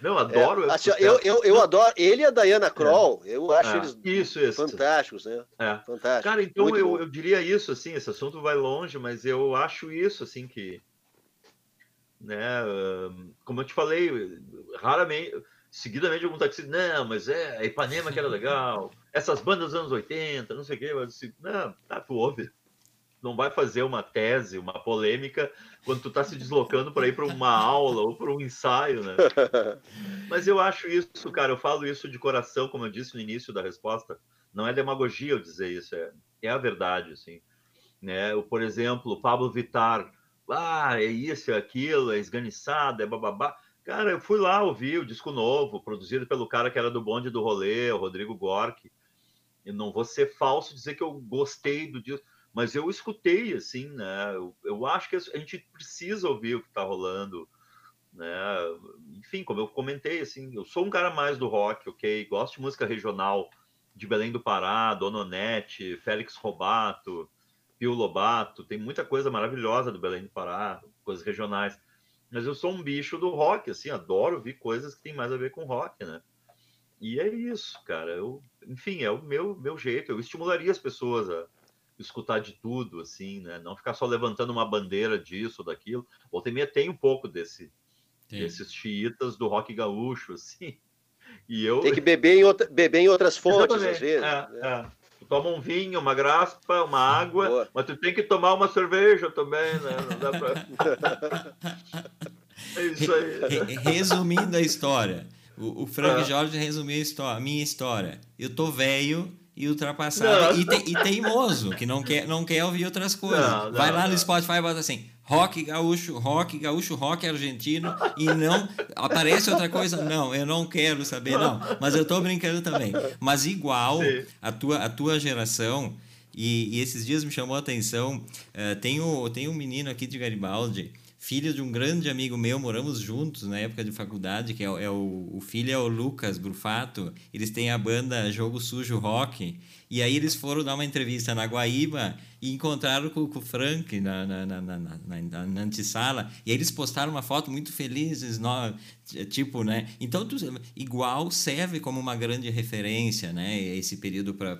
Não, adoro. É, assim, eu, eu, eu adoro ele e a Diana Kroll, é. eu acho é. eles isso, isso. fantásticos, né? É. Fantástico. Cara, então eu, eu diria isso, assim, esse assunto vai longe, mas eu acho isso, assim, que. Né, como eu te falei, raramente, seguidamente algum taxista, não, mas é a Ipanema que era legal, essas bandas dos anos 80, não sei o quê, mas assim, não, tá, tu ouve não vai fazer uma tese, uma polêmica, quando tu está se deslocando para ir para uma aula ou para um ensaio, né? Mas eu acho isso, cara, eu falo isso de coração, como eu disse no início da resposta. Não é demagogia eu dizer isso, é, é a verdade, assim. Né? Eu, por exemplo, Pablo Vittar, ah, é isso, é aquilo, é esganiçado, é bababá. Cara, eu fui lá ouvir o disco novo, produzido pelo cara que era do bonde do rolê, o Rodrigo Gork. E não vou ser falso dizer que eu gostei do disco mas eu escutei, assim, né? Eu, eu acho que a gente precisa ouvir o que está rolando, né? Enfim, como eu comentei, assim, eu sou um cara mais do rock, ok? Gosto de música regional, de Belém do Pará, Dona Onete, Félix Robato, Pio Lobato, tem muita coisa maravilhosa do Belém do Pará, coisas regionais. Mas eu sou um bicho do rock, assim, adoro ouvir coisas que tem mais a ver com rock, né? E é isso, cara. Eu, enfim, é o meu, meu jeito. Eu estimularia as pessoas a, escutar de tudo, assim, né? Não ficar só levantando uma bandeira disso, daquilo. Ou também tem um pouco desse, desses xiitas do rock gaúcho, assim. E eu... Tem que beber em, outra, beber em outras fontes, Exatamente. às vezes. É, né? é. Tu toma um vinho, uma graspa, uma água, Boa. mas tu tem que tomar uma cerveja também, né? Não dá pra... é isso aí. Resumindo a história, o, o Frank é. Jorge resumiu a, história, a minha história. Eu tô velho e ultrapassado e, te, e, teimoso, que não quer, não quer ouvir outras coisas. Não, não, Vai lá no Spotify e bota assim: rock gaúcho, rock gaúcho, rock argentino e não aparece outra coisa. Não, eu não quero saber, não. Mas eu tô brincando também. Mas igual a tua, a tua geração. E, e esses dias me chamou a atenção. Uh, tem, o, tem um menino aqui de Garibaldi filho de um grande amigo meu, moramos juntos na época de faculdade, que é, é o, o filho é o Lucas Grufato. Eles têm a banda Jogo Sujo Rock. E aí eles foram dar uma entrevista na Guaíba e encontraram com, com o Frank na, na, na, na, na, na antessala. E aí eles postaram uma foto muito felizes, no, tipo, né? Então, tu, igual serve como uma grande referência, né? Esse período para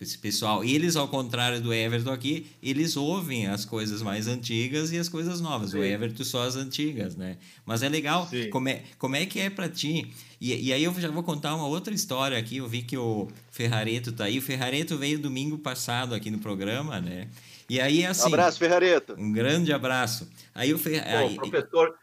esse pessoal. E eles, ao contrário do Everton aqui, eles ouvem as coisas mais antigas e as coisas novas. Sim. O Everton só as antigas, né? Mas é legal. Como é, como é que é para ti? E, e aí eu já vou contar uma outra história aqui. Eu vi que o Ferrareto tá aí. O Ferrareto veio domingo passado aqui no programa, né? E aí, assim. Um abraço, Ferrareto. Um grande abraço. Aí o Fer... aí... professor,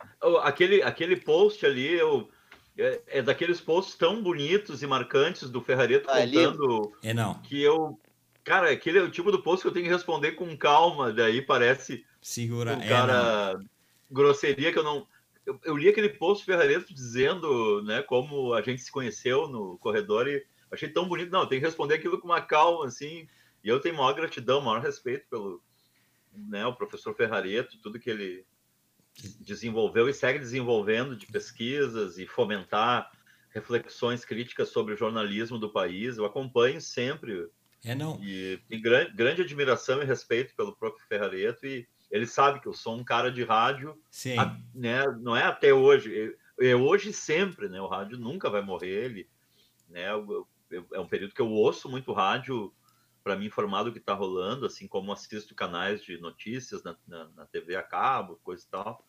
aquele, aquele post ali, eu, é, é, daqueles posts tão bonitos e marcantes do Ferrareto ah, é contando. É, não. Que eu. Cara, aquele é o tipo do post que eu tenho que responder com calma, daí parece. Segura. Um cara. É, grosseria que eu não eu, eu, li aquele post Ferrareto dizendo, né, como a gente se conheceu no corredor e achei tão bonito. Não, tem que responder aquilo com uma calma, assim. E eu tenho maior gratidão, maior respeito pelo, né, o professor Ferrareto, tudo que ele desenvolveu e segue desenvolvendo de pesquisas e fomentar reflexões críticas sobre o jornalismo do país. Eu acompanho sempre. É, não. E tenho grande, grande admiração e respeito pelo próprio Ferrareto e ele sabe que eu sou um cara de rádio, Sim. A, né? Não é até hoje, é hoje sempre, né? O rádio nunca vai morrer, ele, né? Eu, eu, é um período que eu ouço muito rádio para me informar do que está rolando, assim como assisto canais de notícias na, na, na, TV a cabo, coisa e tal.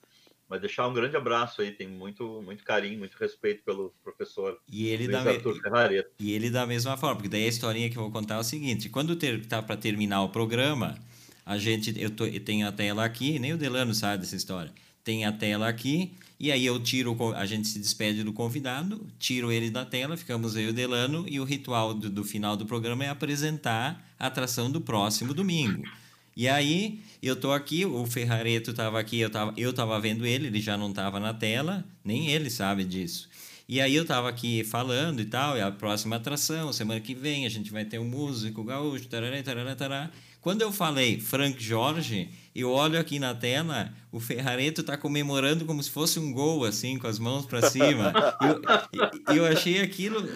Mas deixar um grande abraço aí, tem muito, muito carinho, muito respeito pelo professor e ele Luiz da Arthur me... E ele da mesma forma, porque daí a historinha que eu vou contar é o seguinte: quando ter, tá para terminar o programa, a gente, eu, tô, eu tenho a tela aqui, nem o Delano sabe dessa história. Tem a tela aqui, e aí eu tiro, a gente se despede do convidado, tiro ele da tela, ficamos eu e o Delano, e o ritual do, do final do programa é apresentar a atração do próximo domingo. E aí, eu tô aqui, o Ferrareto estava aqui, eu tava, eu tava vendo ele, ele já não estava na tela, nem ele sabe disso. E aí eu tava aqui falando e tal, e a próxima atração, semana que vem, a gente vai ter um músico gaúcho, tarará, tarará, tarará. Quando eu falei Frank Jorge, eu olho aqui na tela, o Ferrareto está comemorando como se fosse um gol, assim, com as mãos para cima. eu, eu achei aquilo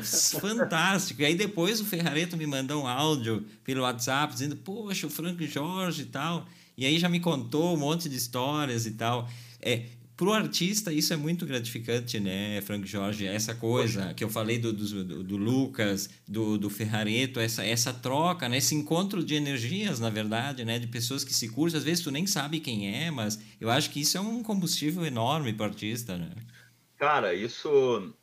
fantástico. E aí depois o Ferrareto me mandou um áudio pelo WhatsApp dizendo, poxa, o Frank Jorge e tal. E aí já me contou um monte de histórias e tal. É, para o artista, isso é muito gratificante, né, Frank Jorge? Essa coisa que eu falei do, do, do, Lucas, do, do Ferrareto, essa, essa troca, né, esse encontro de energias, na verdade, né, de pessoas que se cursam. Às vezes tu nem sabe quem é, mas eu acho que isso é um combustível enorme para o artista, né? Cara, isso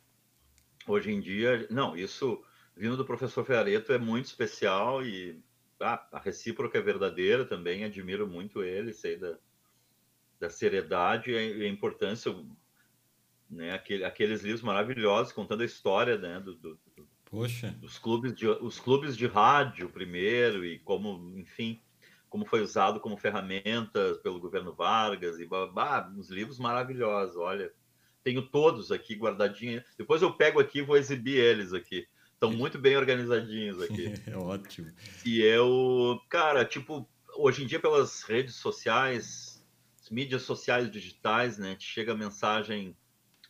hoje em dia, não, isso vindo do professor Ferrareto é muito especial e ah, a recíproca é verdadeira também. Admiro muito ele, sei da da seriedade e a importância, né? Aquele, aqueles livros maravilhosos contando a história, né? Do, do, do, Poxa. Dos clubes de, os clubes de rádio primeiro e como, enfim, como foi usado como ferramenta pelo governo Vargas e bah, uns livros maravilhosos, olha. Tenho todos aqui guardadinhos. Depois eu pego aqui e vou exibir eles aqui. Estão muito bem organizadinhos aqui. É ótimo. E eu, cara, tipo, hoje em dia pelas redes sociais, mídias sociais digitais, né? Te chega mensagem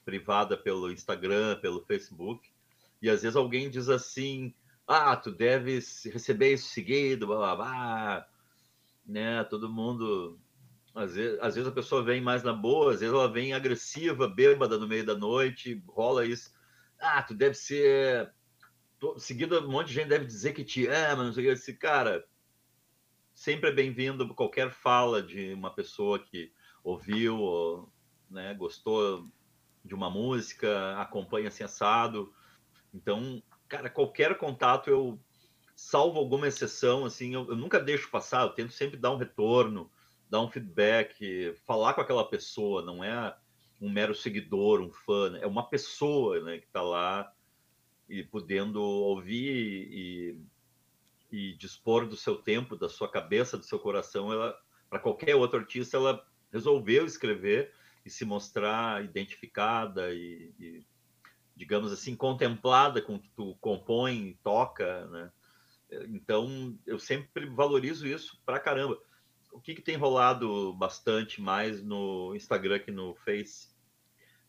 privada pelo Instagram, pelo Facebook, e às vezes alguém diz assim: ah, tu deves receber isso seguido, blá blá blá, né? Todo mundo. Às vezes, às vezes a pessoa vem mais na boa, às vezes ela vem agressiva, bêbada no meio da noite, rola isso. Ah, tu deve ser. Seguido, um monte de gente deve dizer que te ama, não sei o que. Esse cara, sempre é bem-vindo qualquer fala de uma pessoa que ouviu, né, gostou de uma música, acompanha assim assado. Então, cara, qualquer contato eu salvo alguma exceção, assim, eu, eu, nunca deixo passar, eu tento sempre dar um retorno, dar um feedback, falar com aquela pessoa, não é um mero seguidor, um fã, né? é uma pessoa, né, que está lá e podendo ouvir e e dispor do seu tempo, da sua cabeça, do seu coração, ela para qualquer outro artista, ela resolveu escrever e se mostrar identificada e, e digamos assim, contemplada com o que tu compõe toca, né? Então, eu sempre valorizo isso pra caramba. O que, que tem rolado bastante mais no Instagram que no Face?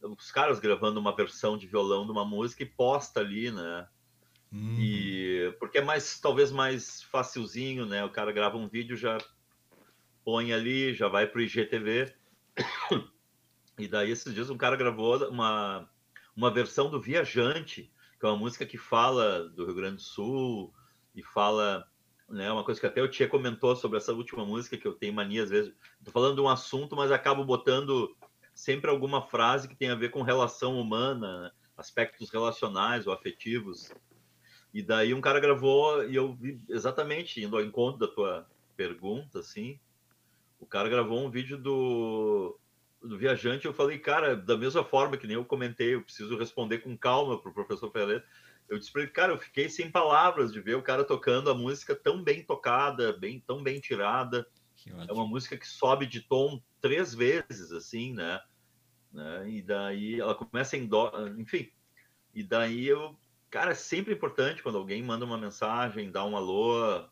Os caras gravando uma versão de violão de uma música e posta ali, né? Uhum. E porque é mais talvez mais facilzinho, né? O cara grava um vídeo, já põe ali, já vai para o IGTV. E daí esses dias um cara gravou uma uma versão do Viajante, que é uma música que fala do Rio Grande do Sul e fala, né, uma coisa que até o Tia comentou sobre essa última música que eu tenho mania às vezes, tô falando de um assunto, mas acabo botando sempre alguma frase que tem a ver com relação humana, aspectos relacionais ou afetivos. E daí um cara gravou e eu vi exatamente indo ao encontro da tua pergunta, assim. O cara gravou um vídeo do, do viajante. Eu falei, cara, da mesma forma que nem eu comentei, eu preciso responder com calma para o professor Ferreira. Eu disse para ele, cara, eu fiquei sem palavras de ver o cara tocando a música tão bem tocada, bem tão bem tirada. É uma música que sobe de tom três vezes, assim, né? né? E daí ela começa em dó, enfim. E daí eu Cara, é sempre importante quando alguém manda uma mensagem, dá um alô,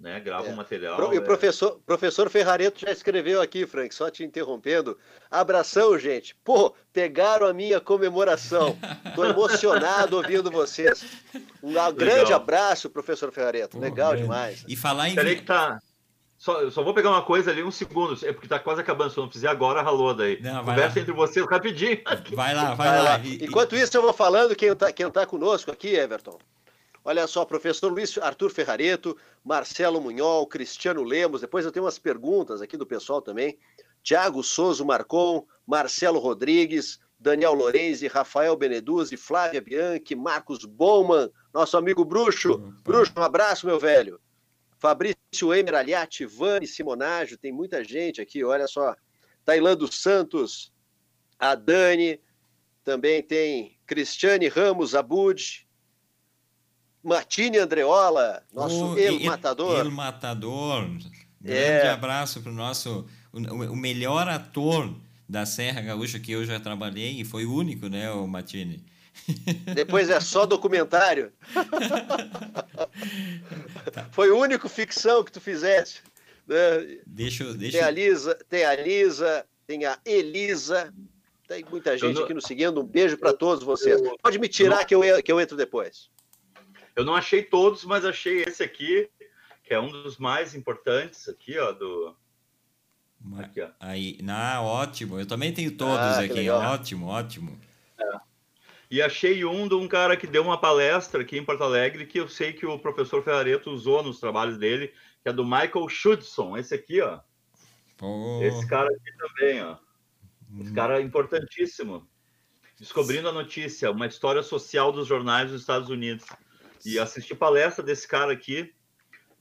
né, grava é. um material. E o é... professor, professor Ferrareto já escreveu aqui, Frank, só te interrompendo. Abração, gente. Pô, pegaram a minha comemoração. Tô emocionado ouvindo vocês. Um grande abraço, professor Ferrareto. Pô, Legal demais. E falar em. Peraí que tá. Só, só vou pegar uma coisa ali, um segundo, é porque tá quase acabando. Se eu não fizer agora, ralou daí. Não, Conversa lá. entre vocês rapidinho. Vai lá, vai, vai lá. lá. E, Enquanto isso, eu vou falando quem está quem tá conosco aqui, Everton. Olha só, professor Luiz Arthur Ferrareto, Marcelo Munhol, Cristiano Lemos. Depois eu tenho umas perguntas aqui do pessoal também. Tiago Souza Marcon, Marcelo Rodrigues, Daniel Lorenzi, Rafael Beneduzzi, Flávia Bianchi, Marcos Bowman, nosso amigo Bruxo. Bruxo, um abraço, meu velho. Fabrício Emer Aliati, Vani Simonágio, tem muita gente aqui, olha só. Tailando Santos, a Dani, também tem Cristiane Ramos Abud, Martine Andreola, nosso oh, El Matador. El Matador. Grande é. abraço para o nosso o, melhor ator da Serra Gaúcha que eu já trabalhei e foi o único, né, o Matini? Depois é só documentário. tá. Foi o único ficção que tu fizeste. Né? Deixa, deixa... Tem a Lisa, tem a Lisa, tem a Elisa, tem muita gente não... aqui nos seguindo. Um beijo para todos vocês. Pode me tirar não... que, eu, que eu entro depois. Eu não achei todos, mas achei esse aqui, que é um dos mais importantes aqui, ó, do, Aqui, ó. Aí, na ótimo. Eu também tenho todos ah, aqui. Ótimo, ótimo. É. E achei um de um cara que deu uma palestra aqui em Porto Alegre que eu sei que o professor Ferrareto usou nos trabalhos dele, que é do Michael Schudson. Esse aqui, ó. Oh. Esse cara aqui também, ó. Esse hum. cara é importantíssimo. Descobrindo a notícia, uma história social dos jornais dos Estados Unidos. E assisti palestra desse cara aqui.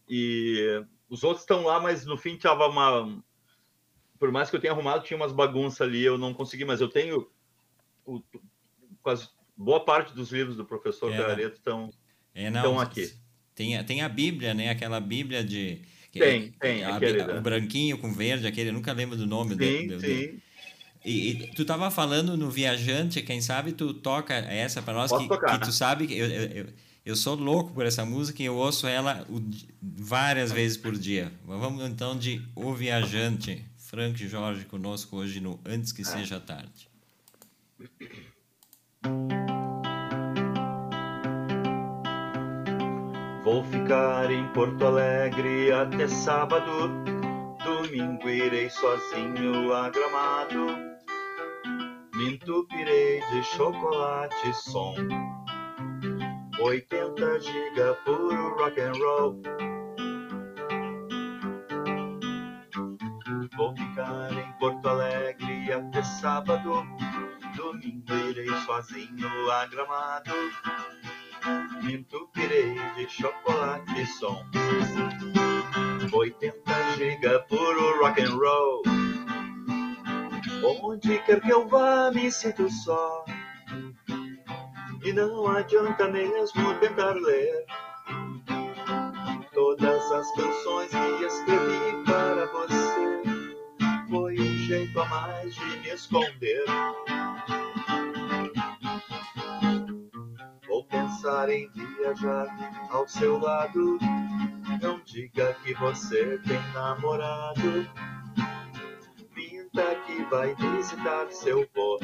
E os outros estão lá, mas no fim tava uma, por mais que eu tenha arrumado, tinha umas bagunças ali, eu não consegui, mas eu tenho o, quase boa parte dos livros do professor é, Ferrareto estão, é, estão aqui. Tem, tem a Bíblia, né? Aquela Bíblia de. Tem, tem. A, a, o branquinho com verde, aquele, eu nunca lembro do nome sim, do, sim. E, e, tu estava falando no Viajante, quem sabe tu toca essa para nós, que, tocar, que né? tu sabe que eu, eu, eu, sou louco por essa música e eu ouço ela várias vezes por dia. Vamos então de O Viajante. Frank Jorge conosco hoje no Antes que Seja Tarde. Vou ficar em Porto Alegre até sábado. Domingo irei sozinho a gramado. Me entupirei de chocolate som. 80 giga puro rock and roll. Vou ficar em Porto Alegre até sábado. Domingo irei sozinho a gramado. Me entupirei de chocolate e som. 80 giga puro rock and roll. Onde quer que eu vá, me sinto só. E não adianta mesmo tentar ler todas as canções que escrevi para você jeito a mais de me esconder. Vou pensar em viajar ao seu lado. Não diga que você tem namorado. Minta que vai visitar seu vô.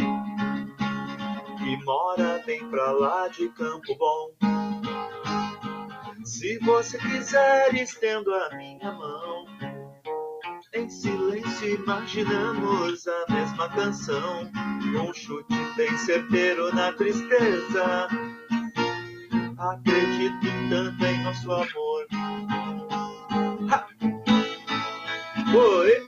Que mora bem pra lá de Campo Bom. Se você quiser, estendo a minha mão em silêncio imaginamos a mesma canção, um chute bem certeiro na tristeza. Acredito tanto em nosso amor. Ha! Oi!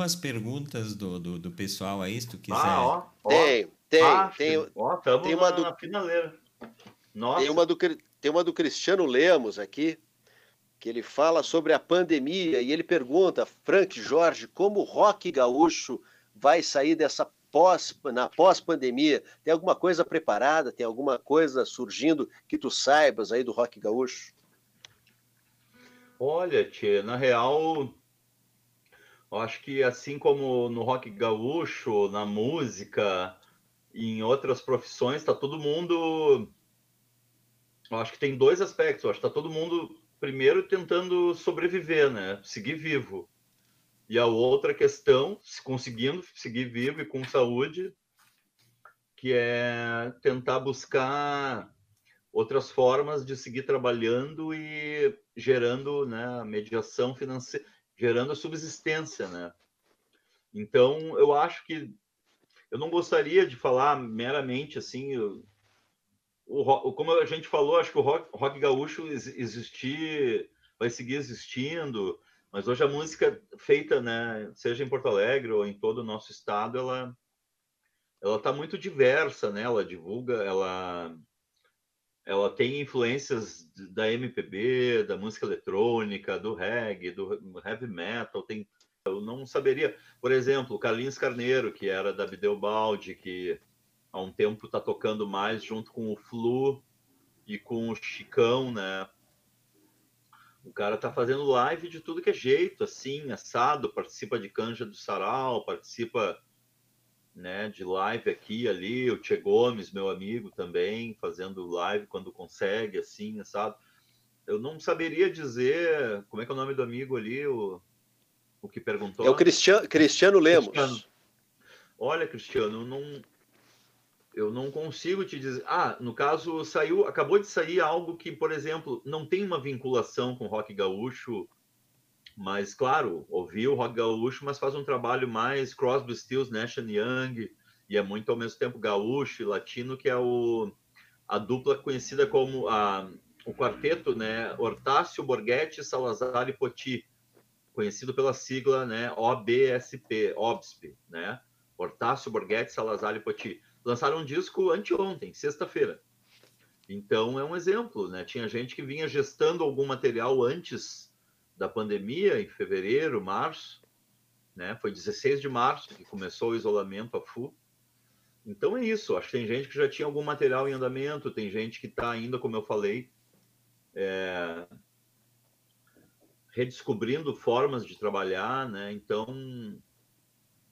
Algumas perguntas do, do, do, pessoal aí, se tu quiser. Ah, ó, ó. Tem, tem. Ah, tem, ó, tem uma do, na finaleira. Nossa. Tem uma, do, tem uma do Cristiano Lemos aqui, que ele fala sobre a pandemia e ele pergunta, Frank Jorge, como o rock gaúcho vai sair dessa pós, na pós-pandemia? Tem alguma coisa preparada? Tem alguma coisa surgindo que tu saibas aí do rock gaúcho? Olha, tia, na real, eu acho que assim como no rock gaúcho, na música, em outras profissões, está todo mundo. Eu acho que tem dois aspectos. Eu acho que está todo mundo primeiro tentando sobreviver, né? Seguir vivo. E a outra questão, se conseguindo seguir vivo e com saúde, que é tentar buscar outras formas de seguir trabalhando e gerando né, mediação financeira, gerando a subsistência, né? Então, eu acho que eu não gostaria de falar meramente assim, o, como a gente falou, acho que o rock, rock gaúcho existir, vai seguir existindo, mas hoje a música feita, né, seja em Porto Alegre ou em todo o nosso estado, ela ela está muito diversa, né? Ela divulga, ela ela tem influências da MPB, da música eletrônica, do reggae, do heavy metal, tem eu não saberia, por exemplo, Carlinhos Carneiro, que era da Bideobaldi, que há um tempo está tocando mais junto com o Flu e com o Chicão, né? O cara tá fazendo live de tudo que é jeito, assim, assado, participa de canja do sarau, participa né, de live aqui ali, o Tchê Gomes, meu amigo também, fazendo live quando consegue, assim, assado. Eu não saberia dizer como é que é o nome do amigo ali, o, o que perguntou. É o Cristiano, Cristiano Lemos. Cristiano. Olha, Cristiano, eu não, eu não consigo te dizer. Ah, no caso, saiu, acabou de sair algo que, por exemplo, não tem uma vinculação com rock gaúcho, mas, claro, ouvi o rock gaúcho, mas faz um trabalho mais Crosby, Stills, Nash Young, e é muito ao mesmo tempo gaúcho e latino, que é o, a dupla conhecida como a, o quarteto, né? Hortácio, Borghetti, Salazar e Poti conhecido pela sigla né, OBSP, OBSP, né? Hortácio, Borghetti, Salazar e Poti. Lançaram um disco anteontem, sexta-feira. Então é um exemplo, né? Tinha gente que vinha gestando algum material antes da pandemia, em fevereiro, março, né? Foi 16 de março que começou o isolamento a FU. Então é isso. Acho que tem gente que já tinha algum material em andamento, tem gente que está ainda, como eu falei, é, redescobrindo formas de trabalhar, né? Então,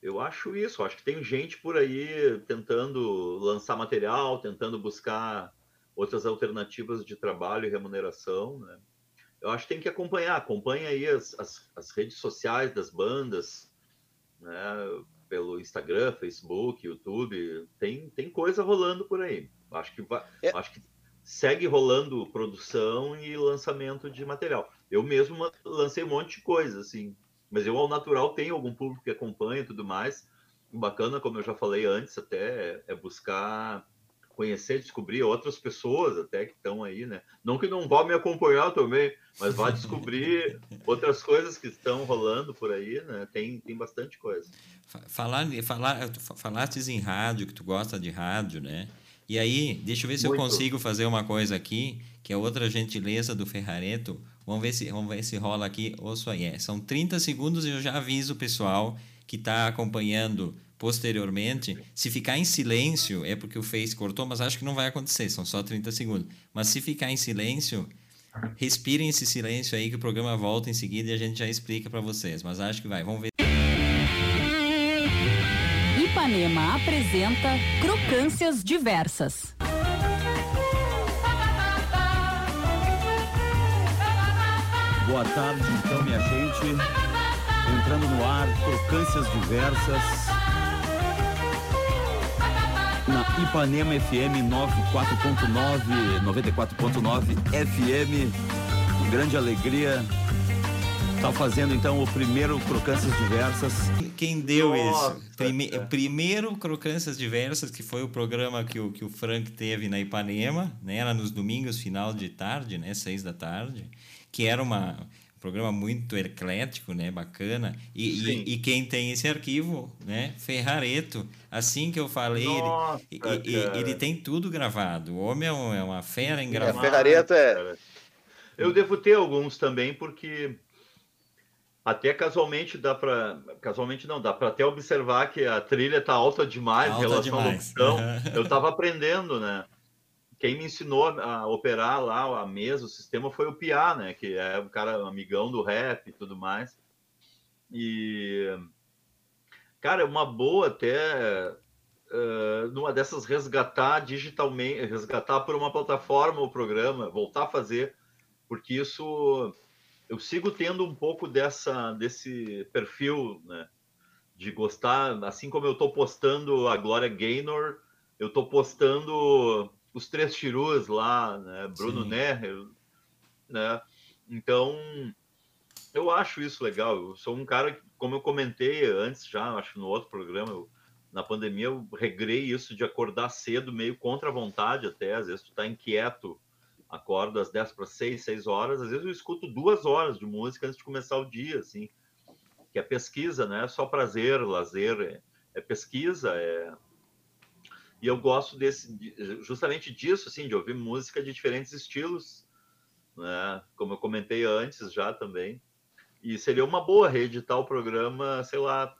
eu acho isso. Acho que tem gente por aí tentando lançar material, tentando buscar outras alternativas de trabalho e remuneração, né? Eu acho que tem que acompanhar. Acompanha aí as, as, as redes sociais das bandas, né? Pelo Instagram, Facebook, YouTube. Tem, tem coisa rolando por aí. Acho que, vai, é. acho que segue rolando produção e lançamento de material. Eu mesmo lancei um monte de coisa, assim, mas eu ao natural tenho algum público que acompanha e tudo mais. O bacana, como eu já falei antes, até é buscar conhecer, descobrir outras pessoas até que estão aí, né? Não que não vá me acompanhar também, mas vá descobrir outras coisas que estão rolando por aí, né? Tem, tem bastante coisa. Falar, falar, falaste em rádio, que tu gosta de rádio, né? E aí, deixa eu ver se Muito. eu consigo fazer uma coisa aqui, que é outra gentileza do Ferrareto. Vamos ver se, vamos ver se rola aqui. Ouço aí. É, são 30 segundos e eu já aviso o pessoal que está acompanhando posteriormente. Se ficar em silêncio, é porque o Face cortou, mas acho que não vai acontecer, são só 30 segundos. Mas se ficar em silêncio, respirem esse silêncio aí que o programa volta em seguida e a gente já explica para vocês. Mas acho que vai. Vamos ver. Ipanema apresenta Crocâncias Diversas. Boa tarde, então, minha gente. Entrando no ar, Crocâncias Diversas. Na Ipanema FM 94.9, 94.9 FM. Grande alegria Tá fazendo então o primeiro Crocâncias Diversas. Quem deu Nossa, isso? Prime Primeiro Crocâncias Diversas, que foi o programa que o, que o Frank teve na Ipanema, né? Era nos domingos, final de tarde, né? Seis da tarde. Que era uma, um programa muito eclético, né? Bacana. E, e, e, quem tem esse arquivo, né? Ferrareto. Assim que eu falei, Nossa, ele, ele, ele, tem tudo gravado. O homem é, um, é uma fera em gravar. É, Ferrareto é... Eu devo ter alguns também, porque até casualmente dá para casualmente não dá para até observar que a trilha tá alta demais alta em relação demais. à locução. Eu estava aprendendo, né? Quem me ensinou a operar lá a mesa, o sistema foi o Piá, né? Que é um cara amigão do rap e tudo mais. E cara, é uma boa até uh, numa dessas resgatar digitalmente, resgatar por uma plataforma o programa, voltar a fazer porque isso eu sigo tendo um pouco dessa desse perfil, né? De gostar, assim como eu estou postando a Glória Gaynor, eu estou postando os três tirus lá, né? Bruno Nerrer, né? Então, eu acho isso legal. Eu sou um cara que, como eu comentei antes já, acho no outro programa, eu, na pandemia eu regrei isso de acordar cedo, meio contra a vontade até. Às vezes tu tá inquieto, acordo às 10 para 6, 6 horas. Às vezes eu escuto duas horas de música antes de começar o dia, assim. Que é pesquisa, né? É só prazer, lazer, é, é pesquisa, é... E eu gosto desse, justamente disso, assim, de ouvir música de diferentes estilos, né? Como eu comentei antes já também. E seria uma boa reeditar o programa, sei lá,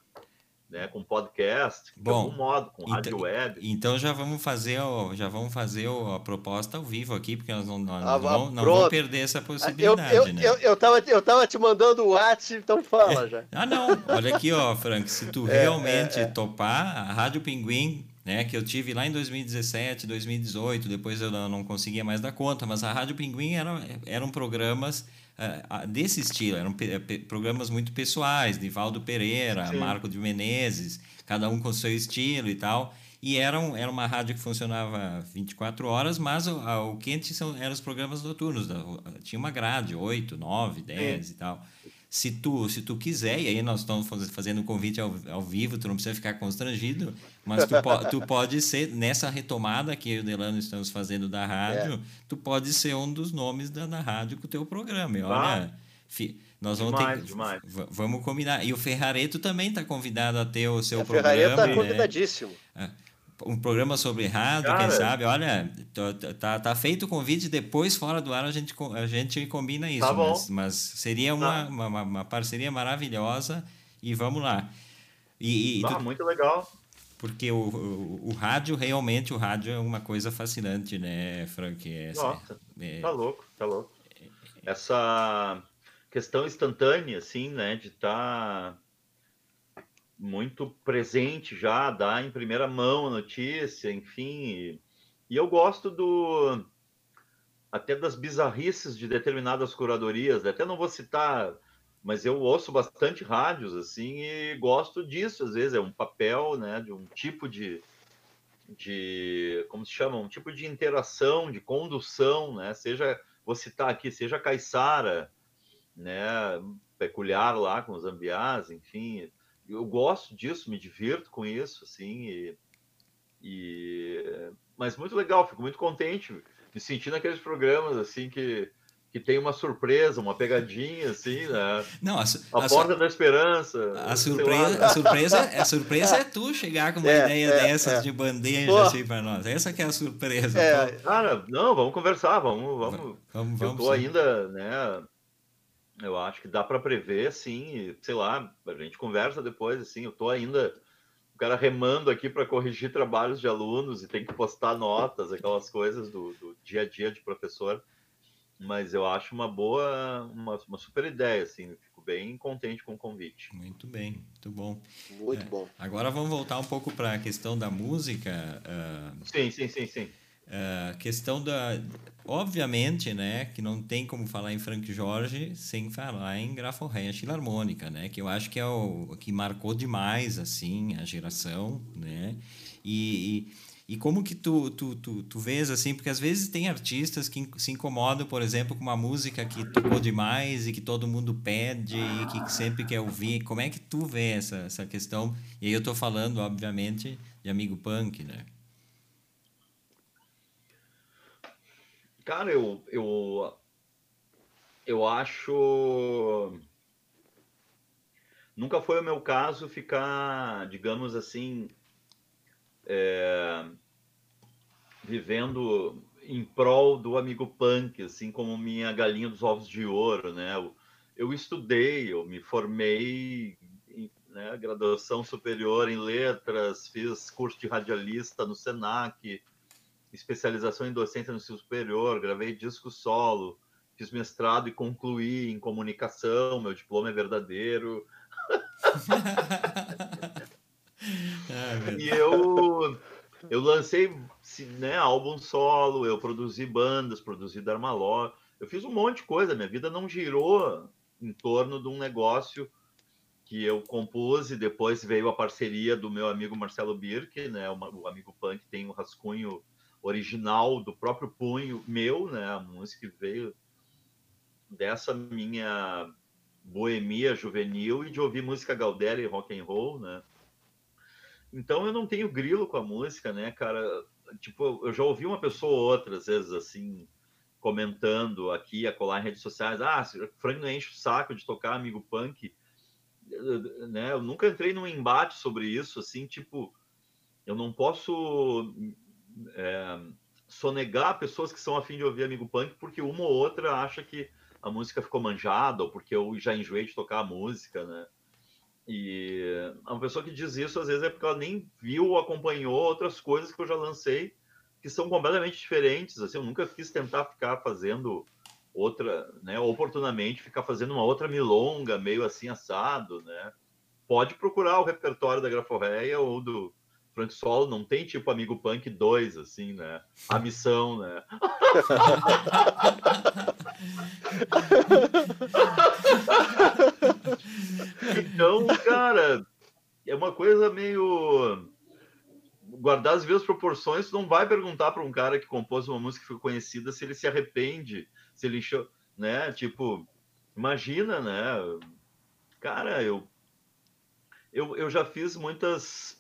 né, com podcast, Bom, de algum modo, com então, rádio web. Então já vamos fazer o, já vamos fazer o, a proposta ao vivo aqui, porque nós não, nós Ah, não, vamos- não vamos perder essa Eu, possibilidade, eu, né? eu, eu, tava, eu tava te mandando o WhatsApp, então fala já. Ah, não. Olha aqui, ó, Frank, se tu É, realmente é, é. topar, a Rádio Pinguim, né, que eu tive lá em 2017, 2018, depois eu não conseguia mais dar conta, mas a Rádio Pinguim era, eram programas ah, desse estilo, eram programas muito pessoais, de Valdo Pereira, Sim. Marco de Menezes, cada um com seu estilo e tal. E era, um, era uma rádio que funcionava 24 horas, mas o, a- o quente são, eram os programas noturnos. da- tinha uma grade, 8, 9, 10 e tal. Se tu, se tu quiser, e aí nós estamos faz- fazendo um convite ao, ao vivo, tu não precisa ficar constrangido, mas tu, po, tu pode ser, nessa retomada que eu e o Delano estamos fazendo da rádio, tu pode ser um dos nomes da, da rádio com o teu programa. E olha, fi- nós vamos Demais, ter, demais. vamos combinar. E o Ferrareto também está convidado a ter o seu programa. tá né? convidadíssimo. Um programa sobre rádio, Cara. quem sabe? Olha, tá- tá, tá feito o convite, depois, fora do ar, a gente, a gente combina isso. Tá bom. Mas, mas seria uma, Tá. uma, uma- parceria maravilhosa e vamos lá. E, e Ah, tu- muito legal. porque o, o, o rádio, realmente, o rádio é uma coisa fascinante, né, Frank? É, Nossa, é- Tá louco, tá louco. Essa questão instantânea, assim, né, de estar muito presente já, dar em primeira mão a notícia, enfim. E, e eu gosto do até das bizarrices de determinadas curadorias, até não vou citar, mas eu ouço bastante rádios, assim, e gosto disso, às vezes, é um papel, né, de um tipo de, de como se chama, um tipo de interação, de condução, né? Seja, vou citar aqui, seja Caissara, né? Peculiar lá com os ambiás, enfim. Eu gosto disso, me divirto com isso, assim, e, e- mas muito legal, fico muito contente, me sentindo naqueles programas, assim, que, que tem uma surpresa, uma pegadinha, assim, né? Não, a, A, a porta da esperança. a surpresa, lá. a, surpresa, a surpresa é tu chegar com uma É, ideia é, dessas é. de bandeja Pô. assim para nós. Essa que é a surpresa. É. Cara, não, vamos conversar, vamos, vamos, vamos, Eu vamos tô sim. ainda, né? Eu acho que dá para prever, sim. e, Sei lá, a gente conversa depois, assim. Eu tô ainda, o cara remando aqui para corrigir trabalhos de alunos e tem que postar notas, aquelas coisas do, do dia a dia de professor. Mas eu acho uma boa, uma, uma super ideia, assim. Fico bem contente com o convite. Muito bem, muito bom. muito É. bom. Agora vamos voltar um pouco para a questão da música. ah, Sim, sim, sim, sim. A questão da. Obviamente, né, que não tem como falar em Frank Jorge sem falar em Graforreia Filarmônica, né, que eu acho que é o que marcou demais, assim, a geração, né, e, e, e como que tu, tu, tu, tu vês, assim, porque às vezes tem artistas que se incomodam, por exemplo, com uma música que tocou demais e que todo mundo pede e que sempre quer ouvir, como é que tu vê essa, essa questão? E aí eu tô falando, obviamente, de Amigo Punk, né? Cara, eu, eu, eu acho. Nunca foi o meu caso ficar, digamos assim, é, vivendo em prol do amigo punk, assim como minha galinha dos ovos de ouro, né? Eu, eu estudei, eu me formei, em né, graduação superior em letras, fiz curso de radialista no Senac, especialização em docência no ensino superior, gravei disco solo, fiz mestrado e concluí em comunicação, meu diploma é verdadeiro. Meu E eu, eu lancei né, álbum solo, eu produzi bandas, produzi Darmaló. Eu fiz um monte de coisa, minha vida não girou em torno de um negócio que eu compus e depois veio a parceria do meu amigo Marcelo Birk, né? O, amigo punk tem o um rascunho original do próprio punho meu, né? A música veio dessa minha boemia juvenil e de ouvir música gaudéria e rock and roll, né? Então eu não tenho grilo com a música, né, cara? Tipo, eu já ouvi uma pessoa ou outra, às vezes, assim, comentando aqui, a colar em redes sociais, ah, Frank não enche o saco de tocar amigo punk, né? Eu nunca entrei num embate sobre isso, assim, tipo, eu não posso é, sonegar pessoas que são afim de ouvir amigo punk porque uma ou outra acha que a música ficou manjada ou porque eu já enjoei de tocar a música, né? E uma pessoa que diz isso às vezes é porque ela nem viu ou acompanhou outras coisas que eu já lancei que são completamente diferentes. Assim, eu nunca quis tentar ficar fazendo outra, né? Oportunamente ficar fazendo uma outra milonga meio assim assado, né? Pode procurar o repertório da Graforreia ou do Frank Solo, não tem tipo Amigo Punk 2, assim, né? A missão, né? então, cara, é uma coisa meio guardar as mesmas proporções, tu não vai perguntar para um cara que compôs uma música que foi conhecida se ele se arrepende, se ele, né, tipo, imagina, né? Cara, eu eu, eu já fiz muitas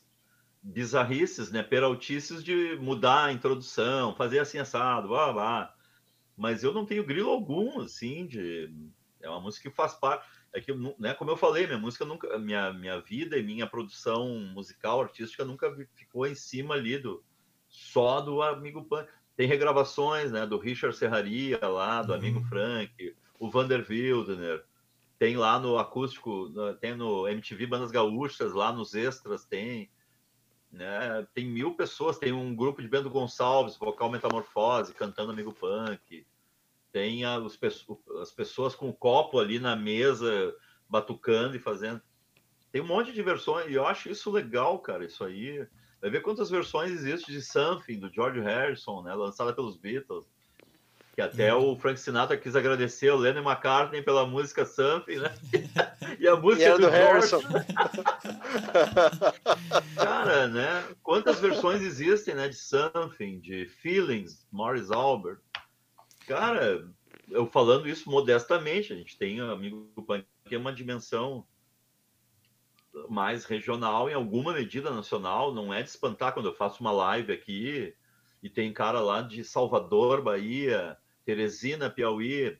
bizarrices, né, peraltices de mudar a introdução, fazer assim assado, blá, blá. Mas eu não tenho grilo algum, assim, de é uma música que faz parte é que, né, como eu falei, minha música nunca, minha, minha vida e minha produção musical, artística nunca ficou em cima ali do só do Amigo Punk. Tem regravações, né, do Richard Serraria lá, do uhum. Amigo Frank, o Vander Wildner, tem lá no acústico, tem no MTV Bandas Gaúchas, lá nos extras tem, né, tem mil pessoas, tem um grupo de Bento Gonçalves, vocal Metamorfose, cantando Amigo Punk, tem as pessoas com o copo ali na mesa, batucando e fazendo. Tem um monte de versões, e eu acho isso legal, cara. Isso aí. Vai ver quantas versões existem de Something, do George Harrison, né? Lançada pelos Beatles. Que até uhum. o Frank Sinatra quis agradecer o Lennon McCartney pela música Something, né? e a música e é do, do Harrison. cara, né? Quantas versões existem, né? De Something, de Feelings, Morris Albert. Cara, eu falando isso modestamente, a gente tem amigo punk que é uma dimensão mais regional, em alguma medida nacional, não é de espantar quando eu faço uma live aqui e tem cara lá de Salvador, Bahia, Teresina, Piauí,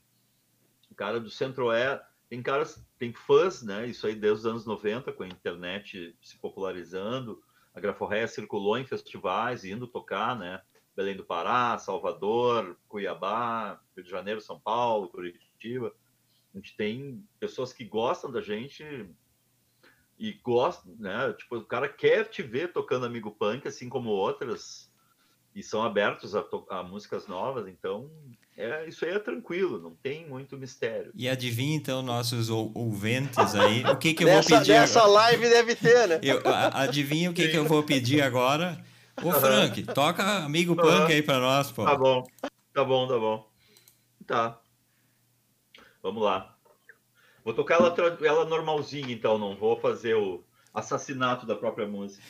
cara do Centro-Oeste, tem caras, tem fãs, né? Isso aí desde os anos 90, com a internet se popularizando, a Graforreia circulou em festivais, indo tocar, né? Belém do Pará, Salvador, Cuiabá, Rio de Janeiro, São Paulo, Curitiba. A gente tem pessoas que gostam da gente e gostam, né? Tipo, o cara quer te ver tocando Amigo Punk, assim como outras, e são abertos a, a músicas novas, então é, isso aí é tranquilo, não tem muito mistério. E adivinha então, nossos ouvintes aí, o que, que eu nessa, vou pedir? Nessa live deve ter, né? Eu, adivinha o que, que eu vou pedir agora? Ô, Frank, toca amigo punk aí pra nós, pô. Tá bom, tá bom, tá bom. Tá. Vamos lá. Vou tocar ela, ela normalzinha, então, não vou fazer o assassinato da própria música.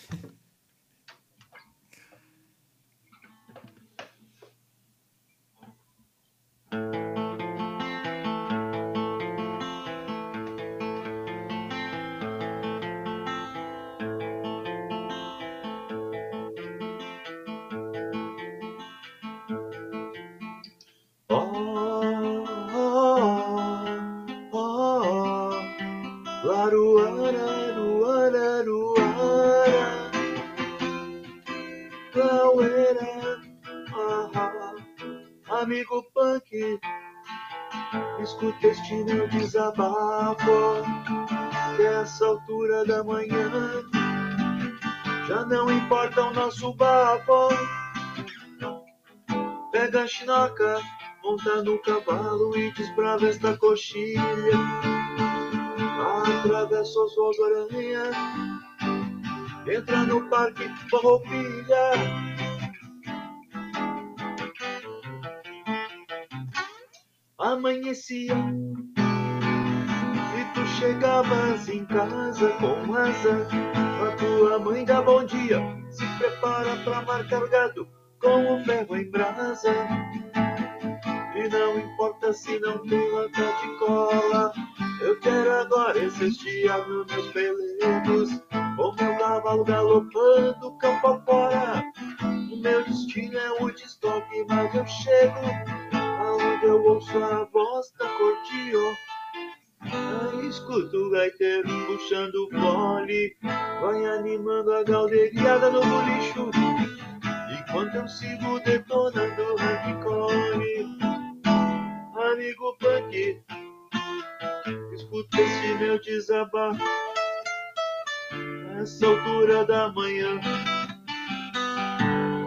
Pega a chinoca, monta no cavalo e desbrava esta coxilha. Atravessa os voos aranha, entra no parque Amanhecia e tu chegavas em casa com asa. A tua mãe dá bom dia, se prepara pra marcar gado com o ferro em brasa. E não importa se não tem lata de cola, eu quero agora dias nos meus peledos, com meu cavalo galopando campo afora. O meu destino é o destoque, mas eu chego aonde eu ouço a voz da cordion. Aí escuto o gaiteiro puxando o fole, vai animando a galdeiriada no bolicho. Enquanto eu sigo detonando hardcore, amigo punk, escuta esse meu desabafo. Nessa altura da manhã,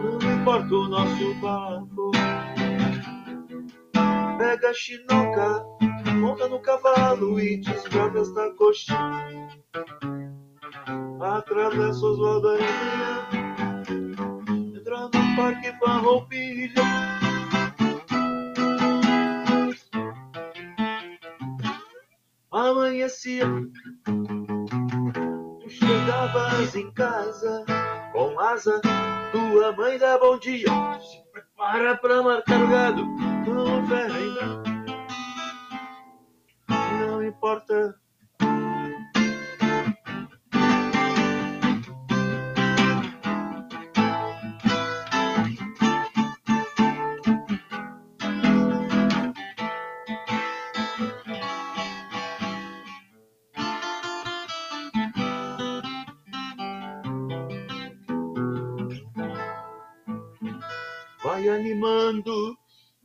não importa o nosso bafo. Pega a chinoca, monta no cavalo e desgrava esta coxinha. Atravessa Oswaldo Aranha, entra no parque Farroupilha. Amanhecia, tu chegavas em casa com asa, tua mãe dá bom dia, se prepara pra marcar o gado, não ferra ainda. Não importa.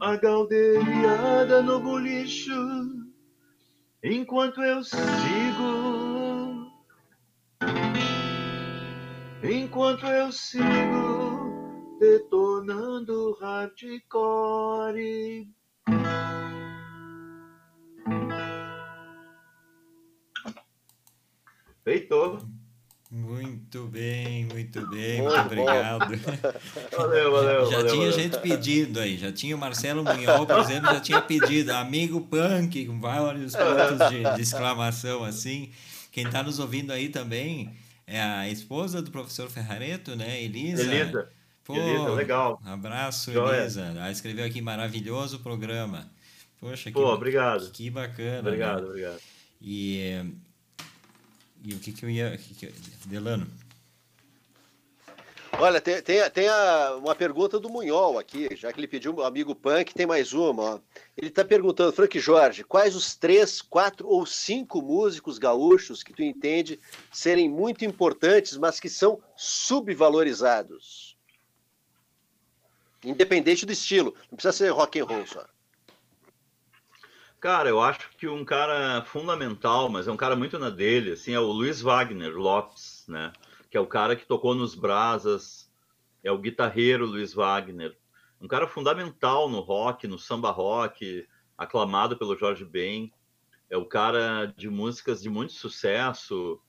A galdeiriada no bolicho, enquanto eu sigo, enquanto eu sigo detonando hardcore. Feito. Muito bem, muito bem, Muito muito obrigado. Valeu, valeu, Já valeu, tinha valeu. gente pedindo aí, já tinha o Marcelo Munhol, por exemplo, já tinha pedido, amigo punk, com vários pontos de, de exclamação assim. Quem está nos ouvindo aí também é a esposa do professor Ferrareto, né, Elisa? Elisa. Pô, Elisa, legal. Abraço, Joia. Elisa. Ela escreveu aqui, maravilhoso programa. Poxa, que, Pô, obrigado. que bacana. Obrigado, né? obrigado. E, e o que que eu ia... que que eu- Delano, Olha, tem, tem, tem a- uma pergunta do Munhol aqui, já que ele pediu um amigo punk, tem mais uma. Ó. Ele está perguntando, Frank Jorge, quais os três, quatro ou cinco músicos gaúchos que tu entende serem muito importantes, mas que são subvalorizados? Independente do estilo, não precisa ser rock and roll só. Cara, eu acho que um cara fundamental, mas é um cara muito na dele, assim, é o Luiz Wagner Lopes, né? Que é o cara que tocou nos Brasas, é o guitarreiro Luiz Wagner. Um cara fundamental no rock, no samba rock, aclamado pelo Jorge Ben. É o cara de músicas de muito sucesso.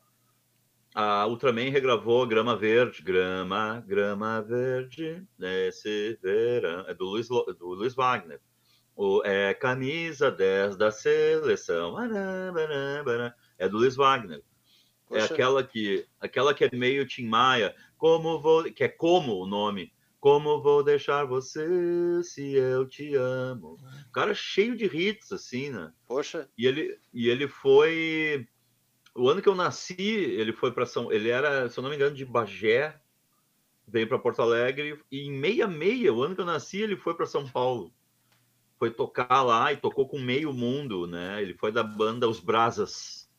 A Ultraman regravou Grama Verde, Grama, Grama Verde, nesse verão. É do Luiz, do Luiz Wagner. O, é camisa 10 da seleção. É do Luiz Wagner. É Poxa. aquela que, aquela que é meio Tim Maia. Como vou, que é como o nome. Como vou deixar você se eu te amo. O cara cheio de hits, assim, né? Poxa, E ele, e ele foi. O ano que eu nasci, ele foi para São. Ele era, se eu não me engano, de Bagé, veio para Porto Alegre, e em 66, o ano que eu nasci, ele foi para São Paulo. Foi tocar lá e tocou com meio mundo, né? Ele foi da banda Os Brasas.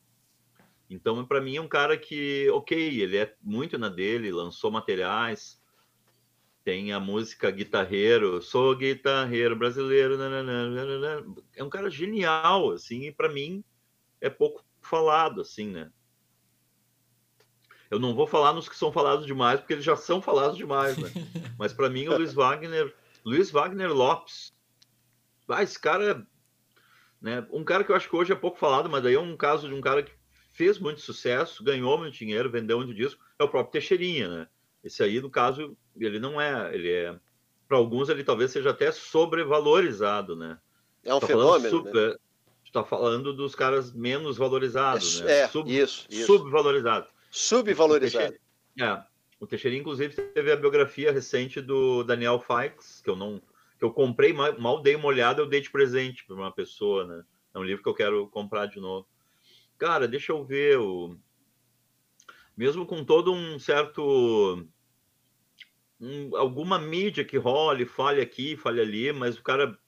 Então, para mim, é um cara que, ok, ele é muito na dele, lançou materiais, tem a música Guitarreiro, sou guitarreiro brasileiro, nananana, nananana. é um cara genial, assim, e para mim é pouco falado, assim, né? Eu não vou falar nos que são falados demais, porque eles já são falados demais, né? Mas para mim o Luiz Wagner, Luiz Wagner Lopes, ah, esse cara, né? Um cara que eu acho que hoje é pouco falado, mas daí é um caso de um cara que fez muito sucesso, ganhou muito dinheiro, vendeu muito disco, é o próprio Teixeirinha, né? Esse aí, no caso, ele não é, ele é, para alguns ele talvez seja até sobrevalorizado, né? É um Tá fenômeno. né? é, Tu tá falando dos caras menos valorizados, né? É, Sub- isso, isso. Subvalorizados. Subvalorizado. É, o Teixeira, inclusive, teve a biografia recente do Daniel Fikes, que eu não. Que eu comprei, mal, mal dei uma olhada, eu dei de presente para uma pessoa, né? É um livro que eu quero comprar de novo. Cara, deixa eu ver. O... Mesmo com todo um certo. um- alguma mídia que role, fale aqui, fale ali, mas o cara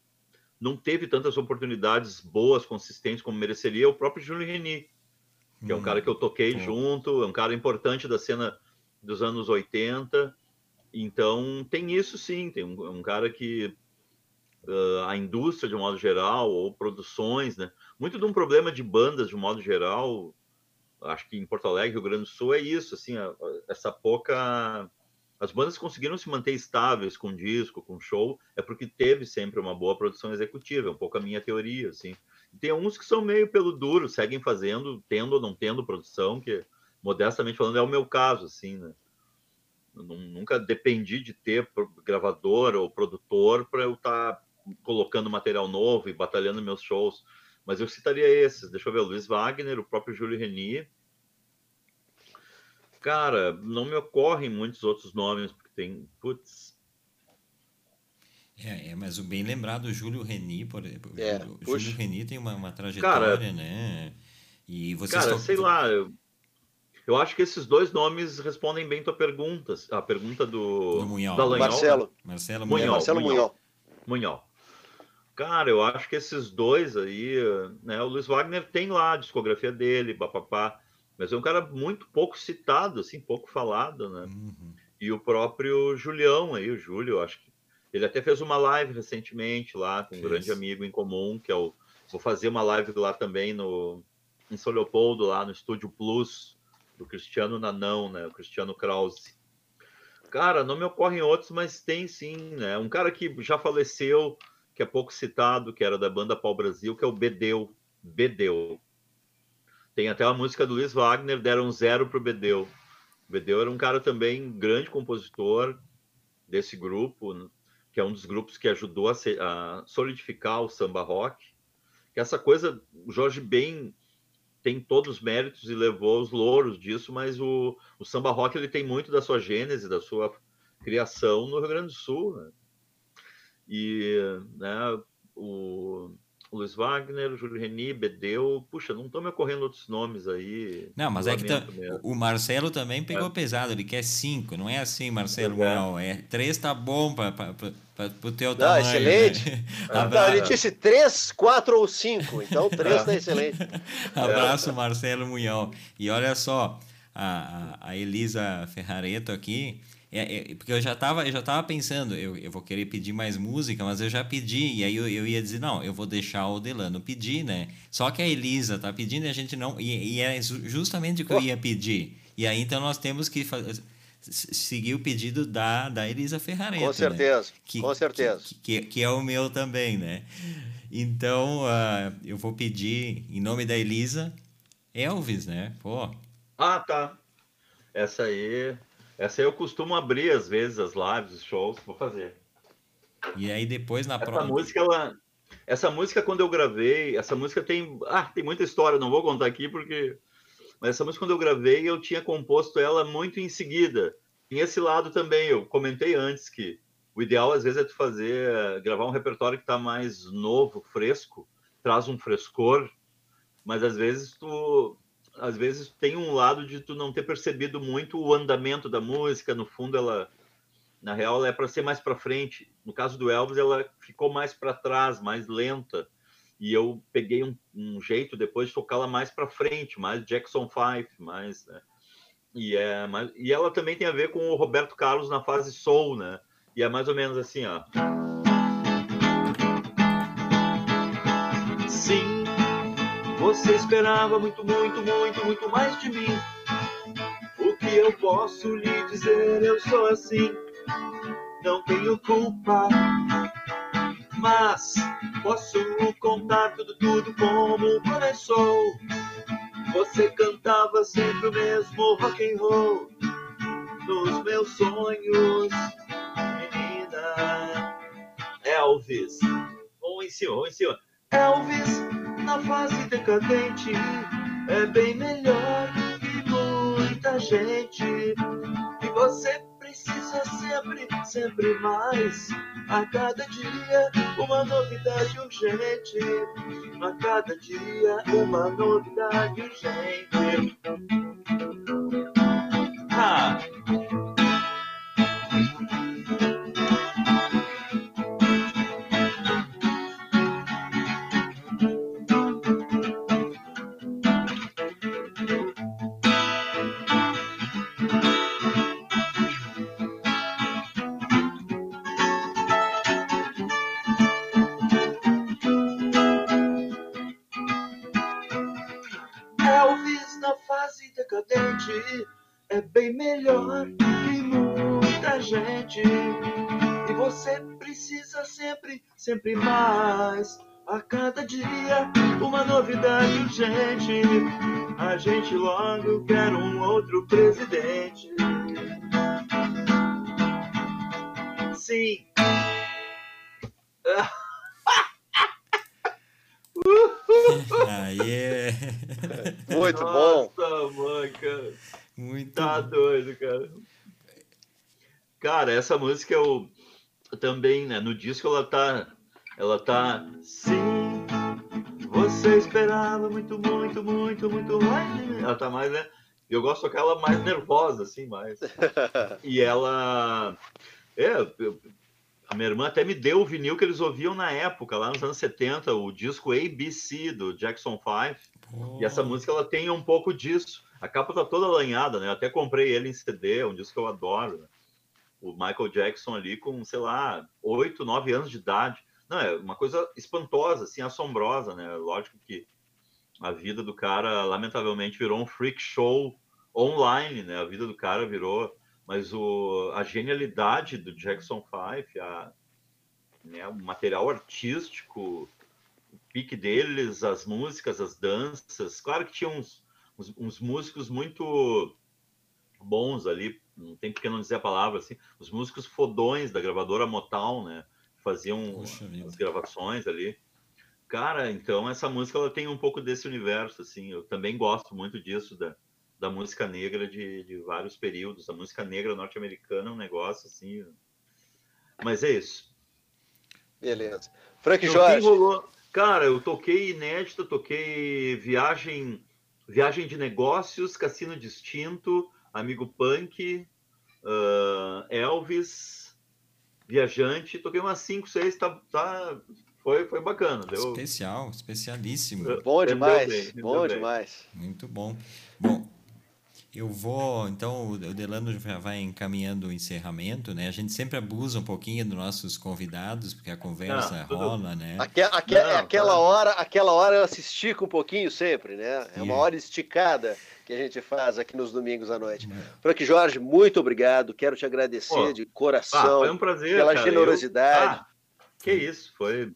não teve tantas oportunidades boas, consistentes como mereceria, o próprio Júlio Reni que é um Hum. cara que eu toquei junto, é um cara importante da cena dos anos 80. Então, tem isso sim, tem um, um cara que ah, a indústria, de um modo geral, ou produções, né? Muito de um problema de bandas, de um modo geral, acho que em Porto Alegre, Rio Grande do Sul, é isso, assim, a- a- essa pouca... As bandas conseguiram se manter estáveis com disco, com show, é porque teve sempre uma boa produção executiva, é um pouco a minha teoria, assim. Tem uns que são meio pelo duro, seguem fazendo, tendo ou não tendo produção, que, modestamente falando, é o meu caso, assim, né? Nunca dependi de ter gravador ou produtor para eu estar colocando material novo e batalhando meus shows. Mas eu citaria esses, deixa eu ver, o Luiz Wagner, o próprio Júlio Reni. Cara, não me ocorrem muitos outros nomes, porque tem, putz, É, é, mas o bem lembrado, o Júlio Reni, por exemplo. É, o puxa. Júlio Reni tem uma, uma trajetória, Cara, né? E vocês Cara, tão- sei lá, eu, eu acho que esses dois nomes respondem bem tua pergunta. A pergunta do, Do Munhol. Né? Marcelo. Marcelo Munhol. Munhol. Marcelo Munhol. Munhol. Cara, eu acho que esses dois aí, né? O Luiz Wagner tem lá a discografia dele, papapá, mas é um cara muito pouco citado, assim, pouco falado, né? Uhum. E o próprio Julião aí, o Júlio, eu acho que ele até fez uma live recentemente lá com um grande amigo em comum, que é o vou fazer uma live lá também no em São Leopoldo, lá no Estúdio Plus do Cristiano Nanão, né? O Cristiano Krause. Cara, não me ocorrem outros, mas tem sim, né? Um cara que já faleceu, que é pouco citado, que era da banda Pau Brasil, que é o Bedeu. Bedeu. Tem até a música do Luiz Wagner, deram zero pro Bedeu. O Bedeu era um cara também grande compositor desse grupo, que é um dos grupos que ajudou a, se- a solidificar o samba rock. Que essa coisa, o Jorge Ben tem todos os méritos e levou os louros disso, mas o, o samba rock ele tem muito da sua gênese, da sua criação no Rio Grande do Sul. Né? E né, o, Luiz Wagner, o Júlio Reni, Bedeu, puxa, não estão me ocorrendo outros nomes aí. Não, mas é que tá- o Marcelo também pegou É. pesado, ele quer cinco, não é assim, Marcelo é. Munhol. É, três tá bom para o teu Não, tamanho. excelente. né? Não, Abra- ele disse três, quatro ou cinco. Então, três É. está excelente. Abraço, Marcelo Munhol. E olha só, a, a Elisa Ferrareto aqui, é, é, porque eu já estava eu já tava pensando, eu, eu vou querer pedir mais música, mas eu já pedi, e aí eu, eu ia dizer, não, eu vou deixar o Delano pedir, né? Só que a Elisa tá pedindo e a gente não. E, e é ju- justamente o que eu Oh. ia pedir. E aí então nós temos que fa- s- seguir o pedido da, da Elisa Ferrareto. Com né? certeza. que, com certeza. Que, que, que é o meu também, né? Então, ah, eu vou pedir, em nome da Elisa, Elvis, né? Pô, Ah, tá. Essa aí. Essa aí eu costumo abrir às vezes as lives, os shows, vou fazer. e aí depois na Essa próxima. música, ela. Essa música, quando eu gravei, essa música tem. Ah, tem muita história, não vou contar aqui porque. Mas essa música, quando eu gravei, eu tinha composto ela muito em seguida. Tem esse lado também, eu comentei antes que o ideal, às vezes, é tu fazer. gravar um repertório que está mais novo, fresco, traz um frescor, mas às vezes tu. Às vezes tem um lado de tu não ter percebido muito o andamento da música, no fundo ela na real, ela é para ser mais para frente. No caso do Elvis, ela ficou mais para trás, mais lenta. E eu peguei um, um jeito depois de tocá-la mais para frente, mais Jackson 5, mais. Né? E, é, mais, e ela também tem a ver com o Roberto Carlos na fase soul, né? E é mais ou menos assim, ó. Sim, você esperava muito, muito, muito, muito mais de mim. O que eu posso lhe dizer? Eu sou assim não tenho culpa. Mas posso contar tudo, tudo como começou. Você cantava sempre o mesmo rock and roll nos meus sonhos, menina. Elvis, vamos em cima, vamos em cima. Elvis, na fase decadente, é bem melhor que muita gente. E você precisa sempre, sempre mais. A cada dia, uma novidade urgente. A cada dia, uma novidade urgente. Ah! Sempre, mais. A cada dia, uma novidade urgente. A gente logo quer um outro presidente. Sim. Aí é. Muito bom. Nossa, mãe, cara. Muito Tá doido, cara. Cara, essa música eu também, né? No disco ela tá. Ela tá. Sim, você esperava muito, muito, muito, muito mais. Ela tá mais, né? Eu gosto daquela mais nervosa, assim, mais. E ela. É, eu- a minha irmã até me deu o vinil que eles ouviam na época, lá nos anos 70, o disco ABC do Jackson 5. E essa música ela tem um pouco disso. A capa tá toda lanhada, né? Eu até comprei ele em CD, é um disco que eu adoro. né? O Michael Jackson ali com, sei lá, 8, 9 anos de idade. Não, é uma coisa espantosa, assim, assombrosa, né? Lógico que a vida do cara, lamentavelmente, virou um freak show online, né? A vida do cara virou. Mas o, a genialidade do Jackson 5, a, né, o material artístico, o pique deles, as músicas, as danças. Claro que tinha uns, uns, uns músicos muito bons ali, não tem porque não dizer a palavra assim, os músicos fodões da gravadora Motown, né? Faziam vida. as gravações ali. Cara, então essa música ela tem um pouco desse universo, assim. Eu também gosto muito disso da, da música negra de, de vários períodos. A música negra norte-americana é um negócio assim. Mas é isso. Beleza. Frank Então, Jorge. rolou? Cara, eu toquei inédito, toquei viagem, viagem de negócios, Cassino Distinto, Amigo Punk, ah, Elvis, Viajante, toquei umas 5, 6, tá, tá, foi, foi bacana, deu, Especial, especialíssimo. Eu- Bom demais. bem, bom bem. demais. Muito bom. Bom, eu vou. Então, o Delano já vai encaminhando o encerramento, né? A gente sempre abusa um pouquinho dos nossos convidados, porque a conversa Ah, tudo- rola, né? Aque- aque- Não, aquela tá. hora, aquela hora ela se estica um pouquinho sempre, né? É uma Sim. hora esticada que a gente faz aqui nos domingos à noite. Frank Jorge, muito obrigado. Quero te agradecer Pô. de Ah, coração foi um prazer, pela cara, eu- generosidade. Ah, que isso, foi,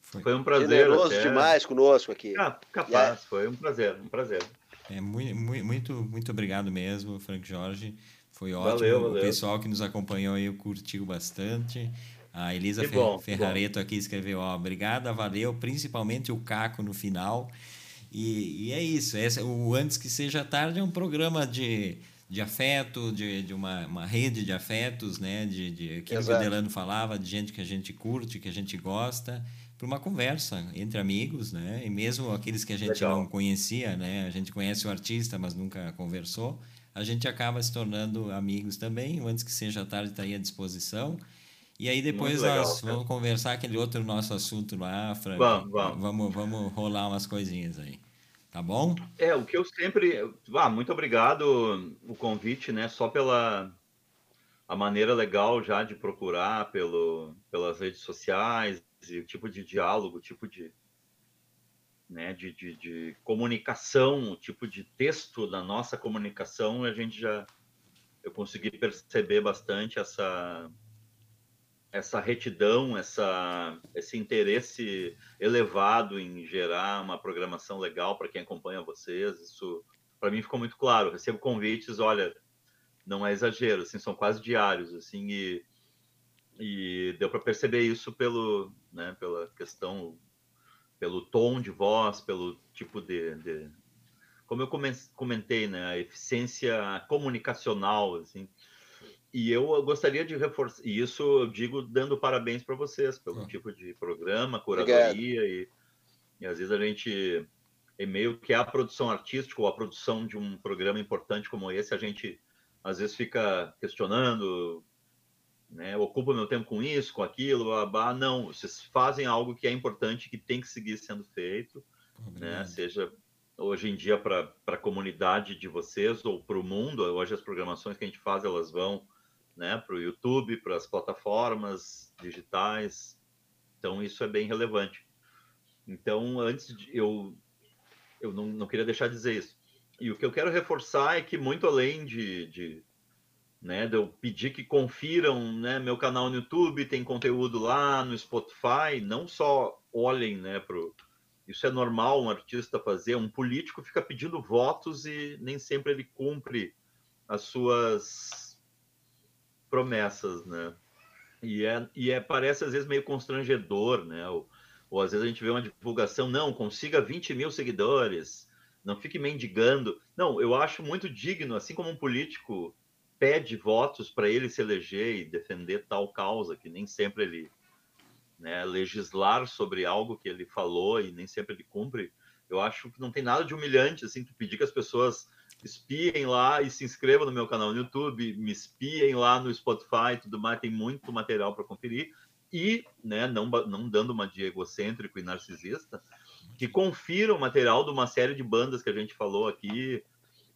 Foi, foi um prazer. generoso até. demais conosco aqui. Ah, capaz, foi um prazer, um prazer. É, muito, muito, muito obrigado mesmo, Frank Jorge. Foi ótimo. Valeu, O valeu. pessoal que nos acompanhou aí curtiu bastante. A Elisa Que bom, Ferrareto aqui escreveu, ó, obrigada, valeu, principalmente o Caco no final. E, e é isso, essa, o Antes Que Seja Tarde é um programa de, de afeto, de, de uma, uma rede de afetos, né? De, de aquilo que o Exato. Delano falava, de gente que a gente curte, que a gente gosta, para uma conversa entre amigos, né? E mesmo aqueles que a gente Legal. não conhecia, né? A gente conhece o artista, mas nunca conversou. A gente acaba se tornando amigos também. Antes Que Seja Tarde está aí à disposição. E aí depois legal, nós cara. vamos conversar aquele outro nosso assunto lá, Frank. Vamos, vamos. Vamos, vamos rolar umas coisinhas aí. Tá bom? É, o que eu sempre. Ah, muito obrigado o convite, né? Só pela a maneira legal já de procurar pelo, pelas redes sociais, e o tipo de diálogo, o tipo de, né, de, de, de comunicação, o tipo de texto da nossa comunicação, a gente já. Eu consegui perceber bastante essa essa retidão, essa, esse interesse elevado em gerar uma programação legal para quem acompanha vocês. Isso, para mim, ficou muito claro. Recebo convites, olha, não é exagero, assim, são quase diários, assim, e, E deu para perceber isso pelo, né, pela questão, pelo tom de voz, pelo tipo de, de como eu comentei, né, a eficiência comunicacional, assim. E eu gostaria de reforçar, e isso eu digo dando parabéns para vocês pelo tipo de programa, curadoria e, e às vezes a gente é meio que a produção artística ou a produção de um programa importante como esse, a gente às vezes fica questionando, né, ocupa meu tempo com isso, com aquilo, ah, não, vocês fazem algo que é importante, que tem que seguir sendo feito, né, seja hoje em dia para a comunidade de vocês ou para o mundo, hoje as programações que a gente faz, elas vão né, para o YouTube, para as plataformas digitais, então isso é bem relevante. Então, antes de, eu, eu não, não queria deixar de dizer isso. E o que eu quero reforçar é que, muito além de, de né, de eu pedir que confiram né, meu canal no YouTube, tem conteúdo lá no Spotify, não só olhem né, para isso é normal um artista fazer, um político fica pedindo votos e nem sempre ele cumpre as suas promessas, né? E é, e é parece às vezes meio constrangedor, né? Ou, ou às vezes a gente vê uma divulgação, não, consiga 20 mil seguidores, não fique mendigando. Não, eu acho muito digno, assim como um político pede votos para ele se eleger e defender tal causa, que nem sempre ele né, legislar sobre algo que ele falou e nem sempre ele cumpre, eu acho que não tem nada de humilhante, assim, tu pedir que as pessoas espiem lá e se inscrevam no meu canal no YouTube, me espiem lá no Spotify e tudo mais, tem muito material para conferir. E, né, não, não dando uma de egocêntrico e narcisista, que confiram o material de uma série de bandas que a gente falou aqui,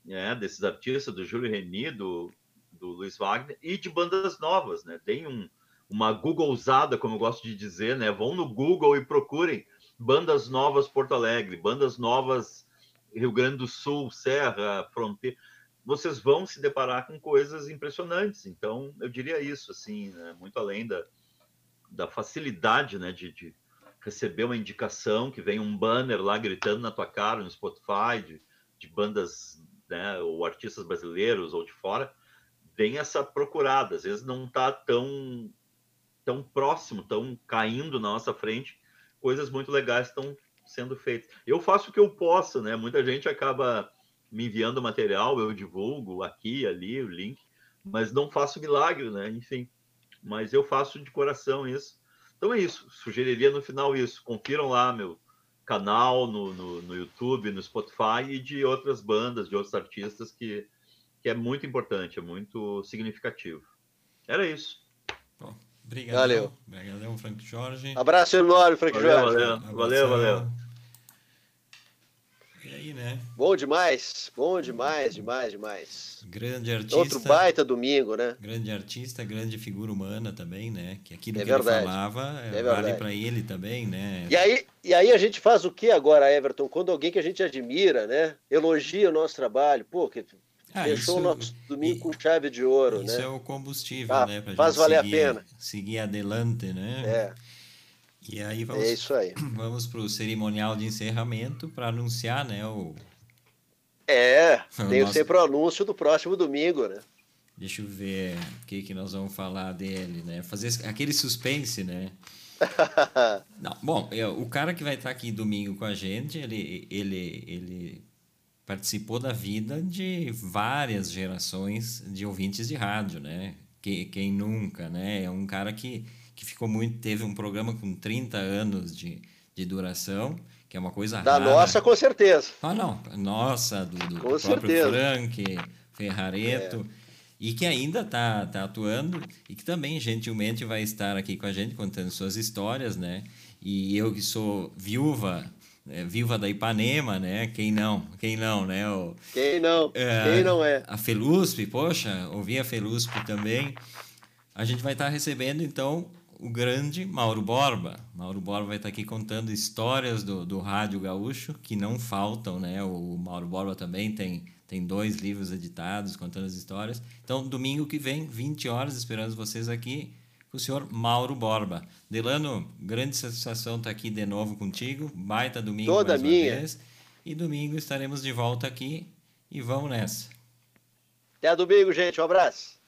né, desses artistas, do Júlio Reni, do, do Luiz Wagner, e de bandas novas, né? Tem um, uma Google-usada, como eu gosto de dizer, né? Vão no Google e procurem bandas novas Porto Alegre, bandas novas Rio Grande do Sul, Serra, Fronteira. Vocês vão se deparar com coisas impressionantes. Então, eu diria isso, assim, né? muito além da, da facilidade, né, de, de, receber uma indicação que vem um banner lá gritando na tua cara no Spotify de, de bandas, né, ou artistas brasileiros ou de fora, tem essa procurada. Às vezes não está tão tão próximo, tão caindo na nossa frente, coisas muito legais estão sendo feitas. Eu faço o que eu posso, né? Muita gente acaba me enviando material, eu divulgo aqui, ali, o link, mas não faço milagre, né? Enfim, mas eu faço de coração isso. Então é isso, sugeriria no final isso. Confiram lá meu canal no, no, no YouTube, no Spotify e de outras bandas, de outros artistas que, que é muito importante, é muito significativo. Era isso. Bom. Obrigado. Valeu. Obrigadão, Frank Jorge. Abraço enorme, Frank valeu, Jorge. Valeu, valeu, valeu. E aí, né? Bom demais, bom demais, demais, demais. Grande artista. Outro baita domingo, né? Grande artista, grande figura humana também, né? Que aquilo é que verdade. ele falava é vale para ele também, né? E aí, e aí a gente faz o que agora, Everton? Quando alguém que a gente admira, né? Elogia o nosso trabalho, pô, que ah, Fechou isso, o nosso domingo com chave de ouro, isso né? é o combustível, ah, né? Pra faz valer seguir, a pena. Seguir adelante, né? É. E aí vamos, é isso aí. Vamos para o cerimonial de encerramento para anunciar, né? O, é, o tem nosso... sempre o anúncio do próximo domingo, né? Deixa eu ver o que, que nós vamos falar dele, né? Fazer aquele suspense, né? Não, bom, é, o cara que vai estar aqui domingo com a gente, ele, ele, ele participou da vida de várias gerações de ouvintes de rádio, né? Que, quem nunca, né? É um cara que, que ficou muito... Teve um programa com 30 anos de, de duração, que é uma coisa da rara. Da nossa, com certeza. Ah, não. Nossa, do, do próprio certeza. Frank, Ferrareto... É. E que ainda está tá atuando e que também gentilmente vai estar aqui com a gente contando suas histórias, né? E eu que sou viúva é, Viva da Ipanema, né? Quem não? Quem não, né? O, quem não? É, quem não é? A Felusp, poxa, ouvi a Felusp também. A gente vai estar recebendo, então, o grande Mauro Borba. Mauro Borba vai estar aqui contando histórias do, do Rádio Gaúcho, que não faltam, né? O Mauro Borba também tem, tem dois livros editados contando as histórias. Então, domingo que vem, 20 horas, esperando vocês aqui o senhor Mauro Borba. Delano, grande satisfação estar aqui de novo contigo. Baita domingo Toda mais minha. Vez. E domingo estaremos de volta aqui e vamos nessa. Até domingo, gente. Um abraço.